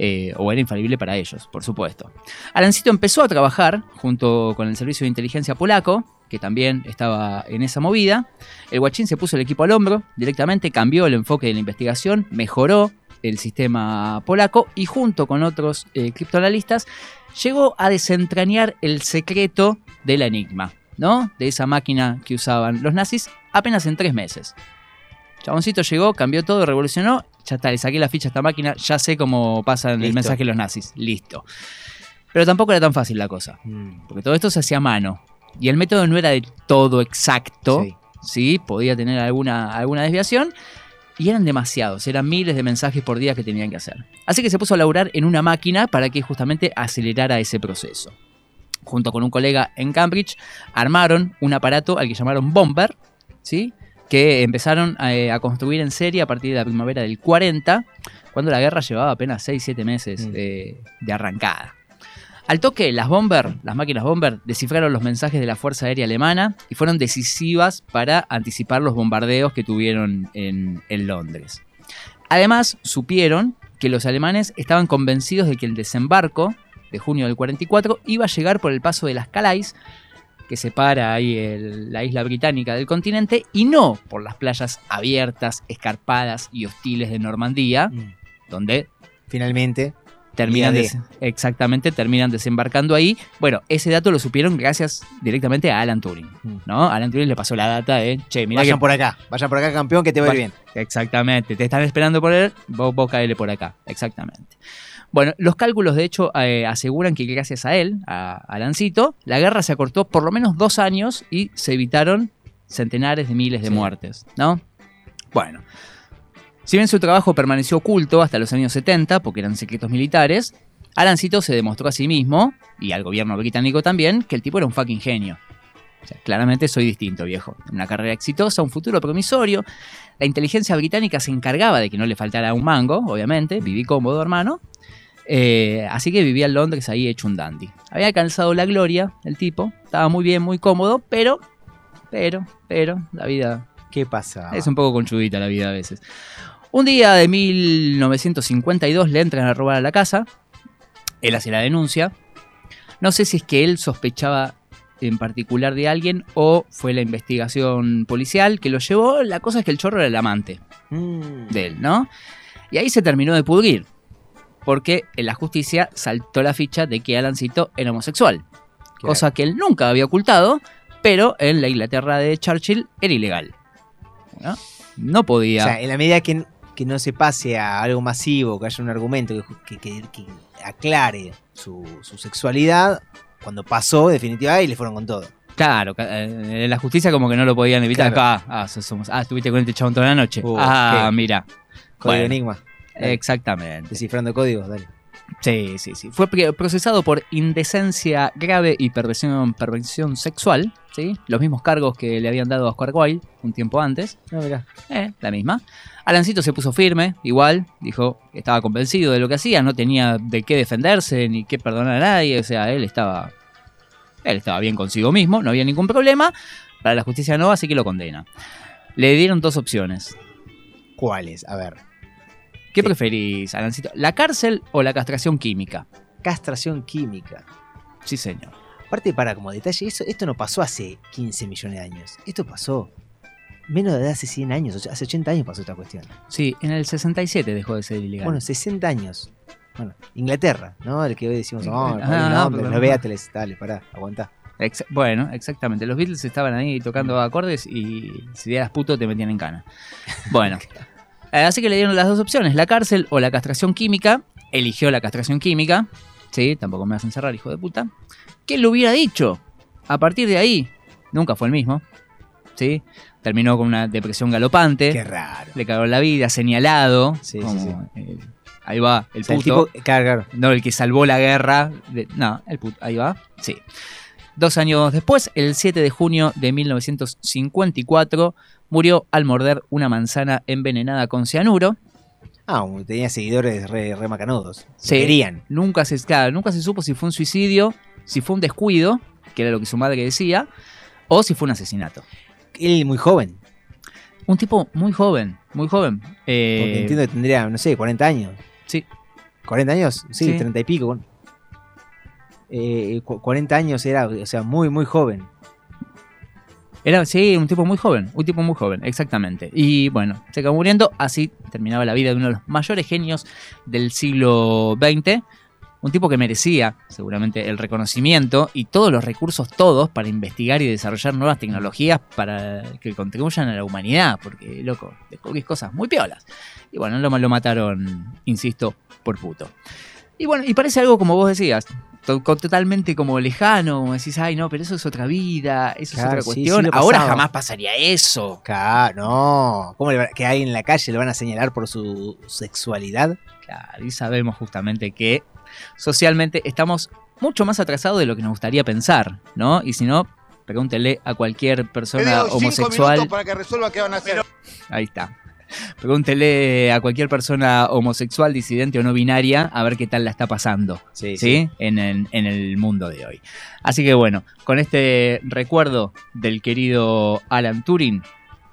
Eh, o era infalible para ellos, por supuesto. Alancito empezó a trabajar junto con el servicio de inteligencia polaco, que también estaba en esa movida. El guachín se puso el equipo al hombro, directamente cambió el enfoque de la investigación, mejoró el sistema polaco y junto con otros eh, criptoanalistas llegó a desentrañar el secreto del enigma, ¿no? De esa máquina que usaban los nazis apenas en tres meses. Chaboncito llegó, cambió todo, revolucionó. Ya está, le saqué la ficha a esta máquina, ya sé cómo pasan el Listo. mensaje los nazis. Listo. Pero tampoco era tan fácil la cosa. Porque todo esto se hacía a mano. Y el método no era de todo exacto. Sí, podía tener alguna, alguna desviación. Y eran demasiados, eran miles de mensajes por día que tenían que hacer. Así que se puso a laburar en una máquina para que justamente acelerara ese proceso. Junto con un colega en Cambridge, armaron un aparato al que llamaron Bomber, ¿sí? que empezaron a, a construir en serie a partir de la primavera del 40, cuando la guerra llevaba apenas 6-7 meses de, de arrancada. Al toque, las Bomber, las máquinas Bomber, descifraron los mensajes de la Fuerza Aérea Alemana y fueron decisivas para anticipar los bombardeos que tuvieron en, en Londres. Además, supieron que los alemanes estaban convencidos de que el desembarco de junio del 44 iba a llegar por el paso de las Calais, que separa ahí el- la isla británica del continente, y no por las playas abiertas, escarpadas y hostiles de Normandía, donde Finalmente. Terminan exactamente terminan desembarcando ahí. Bueno, ese dato lo supieron gracias directamente a Alan Turing, ¿no? Alan Turing le pasó la data de, che, mira Vayan que por acá, vayan por acá, campeón, que te va a ir Va- bien. Exactamente, te están esperando por él, vos, vos caele por acá, exactamente. Bueno, los cálculos de hecho eh, aseguran que gracias a él, a, a Lancito, la guerra se acortó por lo menos dos años y se evitaron centenares de miles de muertes, ¿no? Bueno, si bien su trabajo permaneció oculto hasta los años 70, porque eran secretos militares, Alancito se demostró a sí mismo, y al gobierno británico también, que el tipo era un fucking genio. O sea, claramente soy distinto, viejo. Una carrera exitosa, un futuro promisorio. La inteligencia británica se encargaba de que no le faltara un mango, obviamente. Viví cómodo, hermano. Eh, así que vivía en Londres ahí hecho un dandy. Había alcanzado la gloria el tipo. Estaba muy bien, muy cómodo, pero, pero, pero, la vida... ¿Qué pasa? Es un poco conchudita la vida a veces. Un día de 1952 le entran a robar a la casa. Él hace la denuncia. No sé si es que él sospechaba en particular de alguien o fue la investigación policial que lo llevó. La cosa es que el chorro era el amante Mm. de él, ¿no? Y ahí se terminó de pudrir. Porque en la justicia saltó la ficha de que Alancito era homosexual. Cosa que él nunca había ocultado, pero en la Inglaterra de Churchill era ilegal. ¿no? No podía. O sea, en la medida que, que no se pase a algo masivo, que haya un argumento que, que- que- que aclare su, su sexualidad, cuando pasó, definitivamente, y le fueron con todo. Claro, eh, en la justicia como que no lo podían evitar. Claro. Ah, ah, ah, estuviste con este chabón toda la noche. Uh, ah, ¿qué? mira. Código Bueno, Enigma. Exactamente. Descifrando códigos, dale. Sí, sí, sí. Fue procesado por indecencia grave y perversión, perversión sexual, ¿sí? Los mismos cargos que le habían dado a Oscar Wilde un tiempo antes. No, mirá. Eh, la misma. Alancito se puso firme, igual, dijo que estaba convencido de lo que hacía, no tenía de qué defenderse ni qué perdonar a nadie, o sea, él estaba él estaba bien consigo mismo, no había ningún problema. Para la justicia no, así que lo condena. Le dieron dos opciones. ¿Cuáles? A ver. ¿Qué preferís, Alancito? ¿La cárcel o la castración química? Castración química. Sí, señor. Aparte, para como detalle, eso, esto no pasó hace 15 millones de años. Esto pasó menos de hace 100 años, hace 80 años pasó esta cuestión. Sí, en el 67 dejó de ser ilegal. Bueno, 60 años. Bueno, Inglaterra, ¿no? El que hoy decimos, oh, Ah, no, perdón. los Beatles, dale, pará, aguantá. Ex- bueno, exactamente. Los Beatles estaban ahí tocando acordes y si eras puto te metían en cana. Bueno, eh, así que le dieron las dos opciones, la cárcel o la castración química. Eligió la castración química. Sí, tampoco me vas a encerrar, hijo de puta. ¿Qué le hubiera dicho? A partir de ahí, nunca fue el mismo. ¿Sí? Terminó con una depresión galopante. Qué raro. Le cagó la vida, señalado. Sí, sí, como, eh, ahí va, el O sea, el puto. tipo- claro, claro. No, el que salvó la guerra. de- no, el puto. Ahí va. Sí. Dos años después, el 7 de junio de 1954, murió al morder una manzana envenenada con cianuro. Ah, tenía seguidores re, re macanudos. Se Querían. Nunca se, claro, nunca se supo si fue un suicidio, si fue un descuido, que era lo que su madre decía, o si fue un asesinato. Él muy joven. Un tipo muy joven, muy joven. Eh, Porque entiendo que tendría, no sé, 40 años. Sí. ¿40 años? Sí, Sí. 30 y pico. bueno. Eh, cu- 40 años era, o sea, muy, muy joven. Era, sí, un tipo muy joven, un tipo muy joven, exactamente. Y bueno, se acabó muriendo, así terminaba la vida de uno de los mayores genios del siglo XX. Un tipo que merecía seguramente el reconocimiento y todos los recursos todos para investigar y desarrollar nuevas tecnologías para que contribuyan a la humanidad, porque, loco, descubrís cosas muy piolas. Y bueno, lo, lo mataron, insisto, por puto. Y bueno, y parece algo como vos decías, totalmente como lejano, como decís, ay no, pero eso es otra vida, eso Claro, es otra sí cuestión. Ahora jamás pasaría eso. Claro, no. ¿Cómo le va- que alguien en la calle le van a señalar por su sexualidad? Claro, y sabemos justamente que socialmente estamos mucho más atrasados de lo que nos gustaría pensar, ¿no? Y si no, pregúntele a cualquier persona homosexual. minutos para que resuelva qué van a hacer. Ahí está. Pregúntele a cualquier persona homosexual, disidente o no binaria a ver qué tal la está pasando. Sí, ¿sí? En, el, en el mundo de hoy. Así que bueno, con este recuerdo del querido Alan Turing,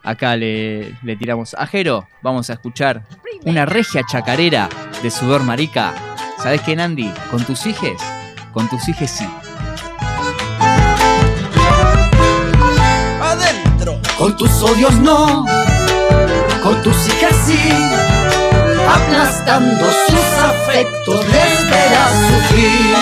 acá le, le tiramos a Jero. Vamos a escuchar una regia chacarera de sudor marica. ¿Sabes qué, Nandi? Con tus hijes, con tus hijes sí. adentro. Con tus odios no, con tus hijas sí, aplastando sus afectos les verás sufrir.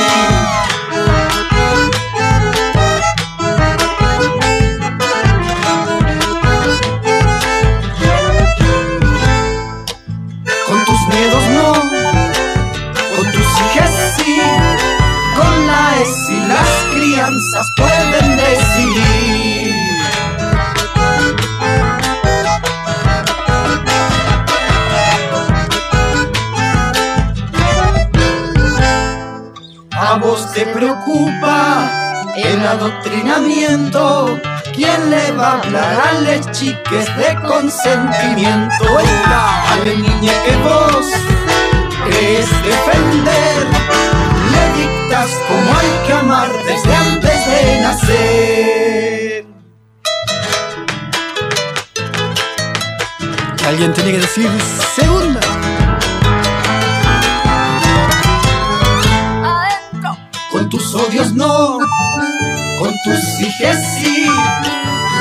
Pueden decidir. A vos te preocupa el adoctrinamiento. ¿Quién le va a hablar a las chiques de consentimiento? A la niña que vos crees defender, le dictas cómo hay que amar desde antes de nacer. Alguien tiene que decir segunda. Con tus odios no, con tus hijes sí.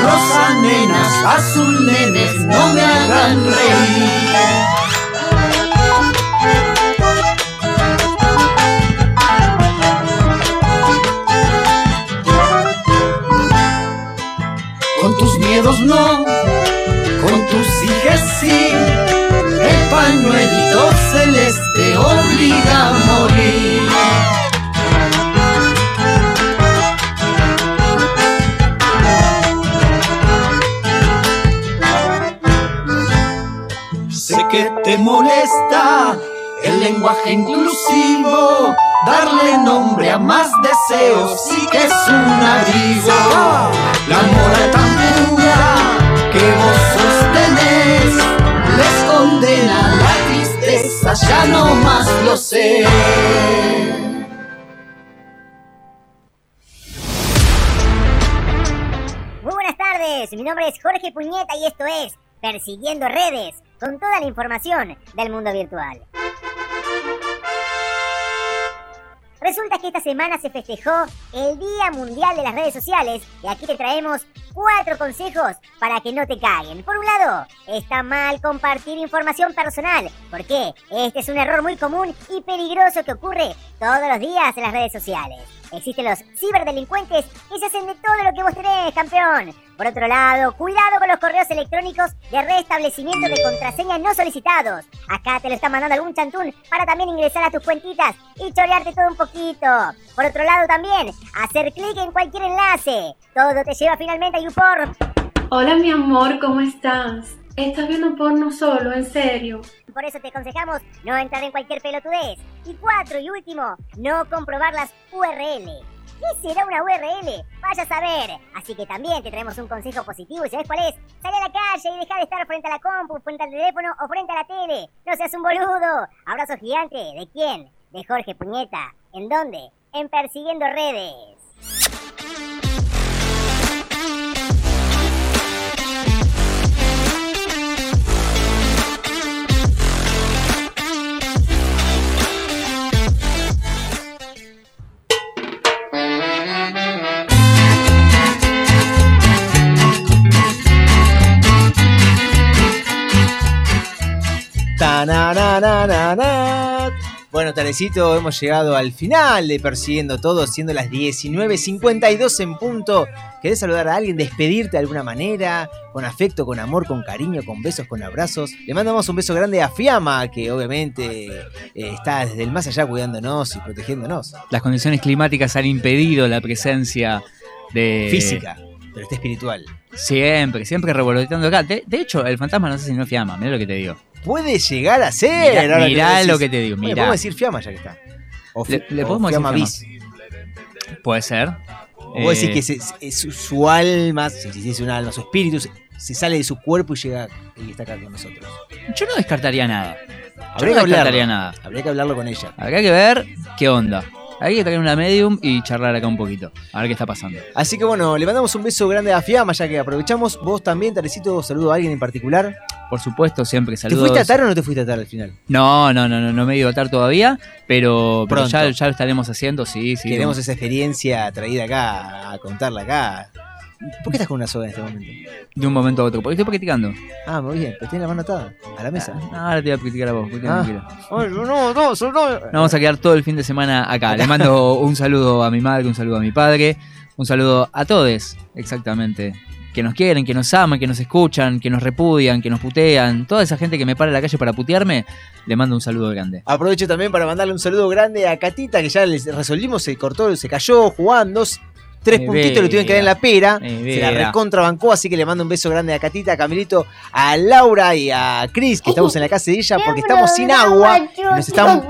Rosa nenas, azul nenes, no me hagan reír. Tus miedos no, con tus hijes sí. El pañuelito celeste obliga a morir. Sé que te molesta el lenguaje inclusivo, darle nombre a más deseos sí que es un abrigo. La moral tan pura que vos sostenés les condena la tristeza, ya no más lo sé. Muy buenas tardes, mi nombre es Jorge Puñeta y esto es Persiguiendo Redes, con toda la información del mundo virtual. Resulta que esta semana se festejó el Día Mundial de las Redes Sociales y aquí te traemos cuatro consejos para que no te caguen. Por un lado, está mal compartir información personal, porque este es un error muy común y peligroso que ocurre todos los días en las redes sociales. Existen los ciberdelincuentes que se hacen de todo lo que vos tenés, campeón. Por otro lado, cuidado con los correos electrónicos de restablecimiento de contraseñas no solicitados. Acá te lo está mandando algún chantún para también ingresar a tus cuentitas y chorearte todo un poquito. Por otro lado también, hacer clic en cualquier enlace. Todo te lleva finalmente a YouPorn. Hola mi amor, ¿cómo estás? ¿Estás viendo porno solo, en serio? Por eso te aconsejamos no entrar en cualquier pelotudez. Y cuatro y último, no comprobar las URL. ¿Qué será una URL? Vaya a saber. Así que también te traemos un consejo positivo y ¿sabes cuál es? Sale a la calle y deja de estar frente a la compu, frente al teléfono o frente a la tele. No seas un boludo. Abrazo gigante. ¿De quién? De Jorge Puñeta. ¿En dónde? En Persiguiendo Redes. Da na na na na na. Bueno, Tarecito, hemos llegado al final de Persiguiendo Todo, siendo las 19.52 en punto. ¿Querés saludar a alguien, despedirte de alguna manera? Con afecto, con amor, con cariño, con besos, con abrazos. Le mandamos un beso grande a Fiamma, que obviamente eh, está desde el más allá cuidándonos y protegiéndonos. Las condiciones climáticas han impedido la presencia de... Física, pero está espiritual. Siempre, siempre revoloteando acá. De, de hecho, el fantasma no sé si no Fiamma, mira lo que te digo. Puede llegar a ser. Mirá- mirá decís. lo que te digo, Bueno, mirá. podemos decir Fiamma ya que está. O, Le- le o podemos decir Fiamma. Puede ser. O vos decís Eh, que se- se- su, su alma, si si es un alma, su espíritu, se, se sale de su cuerpo y llega y está acá con nosotros. Yo no descartaría nada. Yo Habría no que descartaría hablarlo. nada. Habría que hablarlo con ella. Habría que ver qué onda. Hay que traer una medium y charlar acá un poquito. A ver qué está pasando. Así que bueno, le mandamos un beso grande a Fiamma, ya que aprovechamos. Vos también, Tarecito, saludo a alguien en particular. Por supuesto, siempre saludos. ¿Te fuiste a atar o no te fuiste a atar al final? No, no, no, no, no me he ido a atar todavía, pero, pero ya, ya lo estaremos haciendo, sí, sí. Queremos esa experiencia traída acá, a contarla acá. ¿Por qué estás con una soga en este momento? De un momento a otro, porque estoy practicando. Ah, muy bien, pero tienes la mano atada a la mesa. No, ahora te voy a practicar a vos, quédate Ah. no, no, no, no. Nos vamos a quedar todo el fin de semana acá. Le mando un saludo a mi madre, un saludo a mi padre, un saludo a todos, exactamente. Que nos quieren, que nos aman, que nos escuchan, que nos repudian, que nos putean. Toda esa gente que me para en la calle para putearme, le mando un saludo grande. Aprovecho también para mandarle un saludo grande a Catita, que ya les resolvimos, se cortó, se cayó jugando. Tres Mi puntitos le tuvieron que dar en la pera. Se la recontrabancó, así que le mando un beso grande a Catita, a Camilito, a Laura y a Cris, que estamos en la casa de ella porque estamos sin agua. Nos están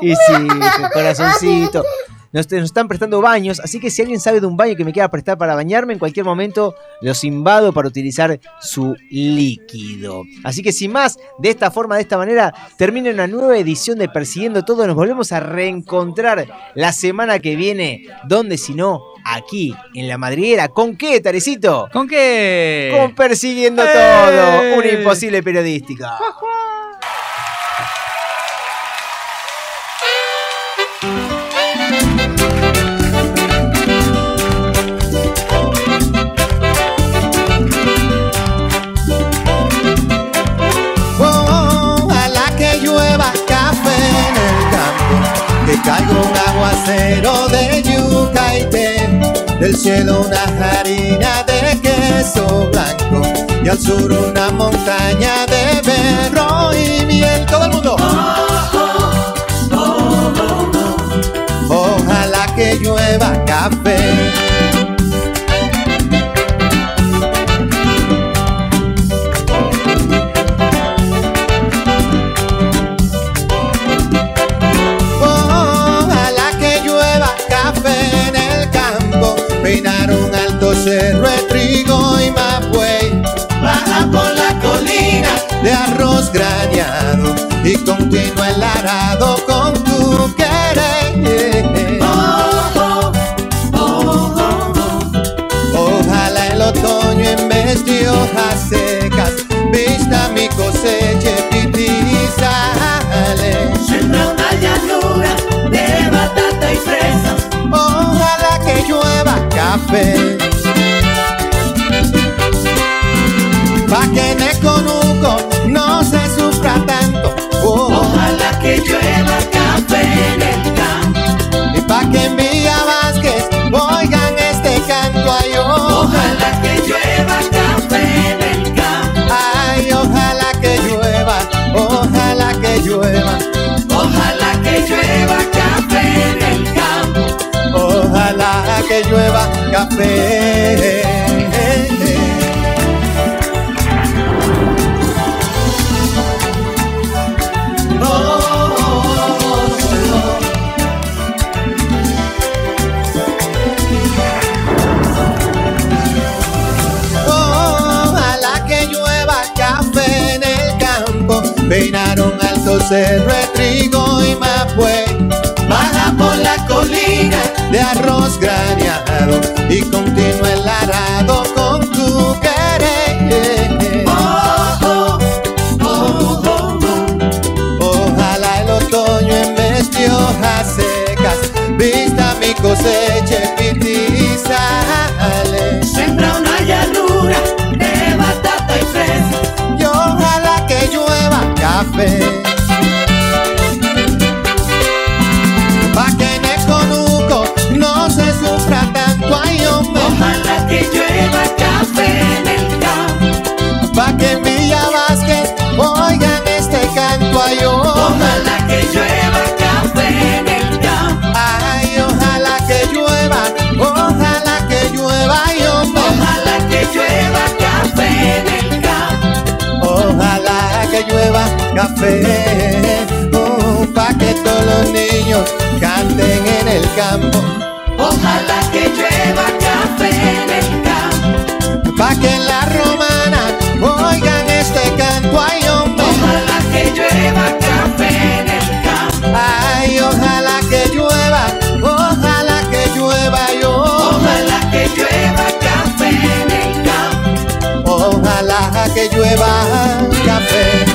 Y sí, su corazoncito. Nos, nos están prestando baños, así que si alguien sabe de un baño que me quiera prestar para bañarme, en cualquier momento los invado para utilizar su líquido. Así que sin más, de esta forma, de esta manera, termina una nueva edición de Persiguiendo Todo. Nos volvemos a reencontrar la semana que viene, donde si no, aquí, en la madriguera. ¿Con qué, Tarecito? ¿Con qué? Con Persiguiendo ¡Eh! Todo, una imposible periodística. Caigo un aguacero de yuca y té, del cielo una harina de queso blanco y al sur una montaña de berro y miel. Todo el mundo. Ojalá que llueva café. De trigo y mapuey, baja por la colina de arroz graneado y continúa el arado con tu querer. Llueva café en el campo. Y pa' que en Villa Vázquez oigan este canto ay oh. Ojalá que llueva café en el campo. Ay, ojalá que llueva, ojalá que llueva, Ojalá que llueva café en el campo. ojalá que llueva café. Peinaron alto cerro de trigo y mapue, baja por la colina de arroz graneado y continúa el arado con tu querer. Ojalá el otoño en vez de hojas secas vista mi cosecha café. Pa' que en el conuco no se sufra tanto, ay hombre. Ojalá que llueva café en el campo. Pa' que en Villa Vázquez oigan este canto, ay oh. Ojalá que llueva café en el campo. Ay, ojalá que llueva, ojalá que llueva, ay hombre. Ojalá que llueva café café, oh, pa' que todos los niños canten en el campo. Ojalá que llueva café en el campo. Pa' que la romana oigan este canto, ay hombre. Ojalá que llueva café en el campo. Ay, ojalá que llueva, ojalá que llueva yo. Ojalá que llueva café en el campo. Ojalá que llueva café.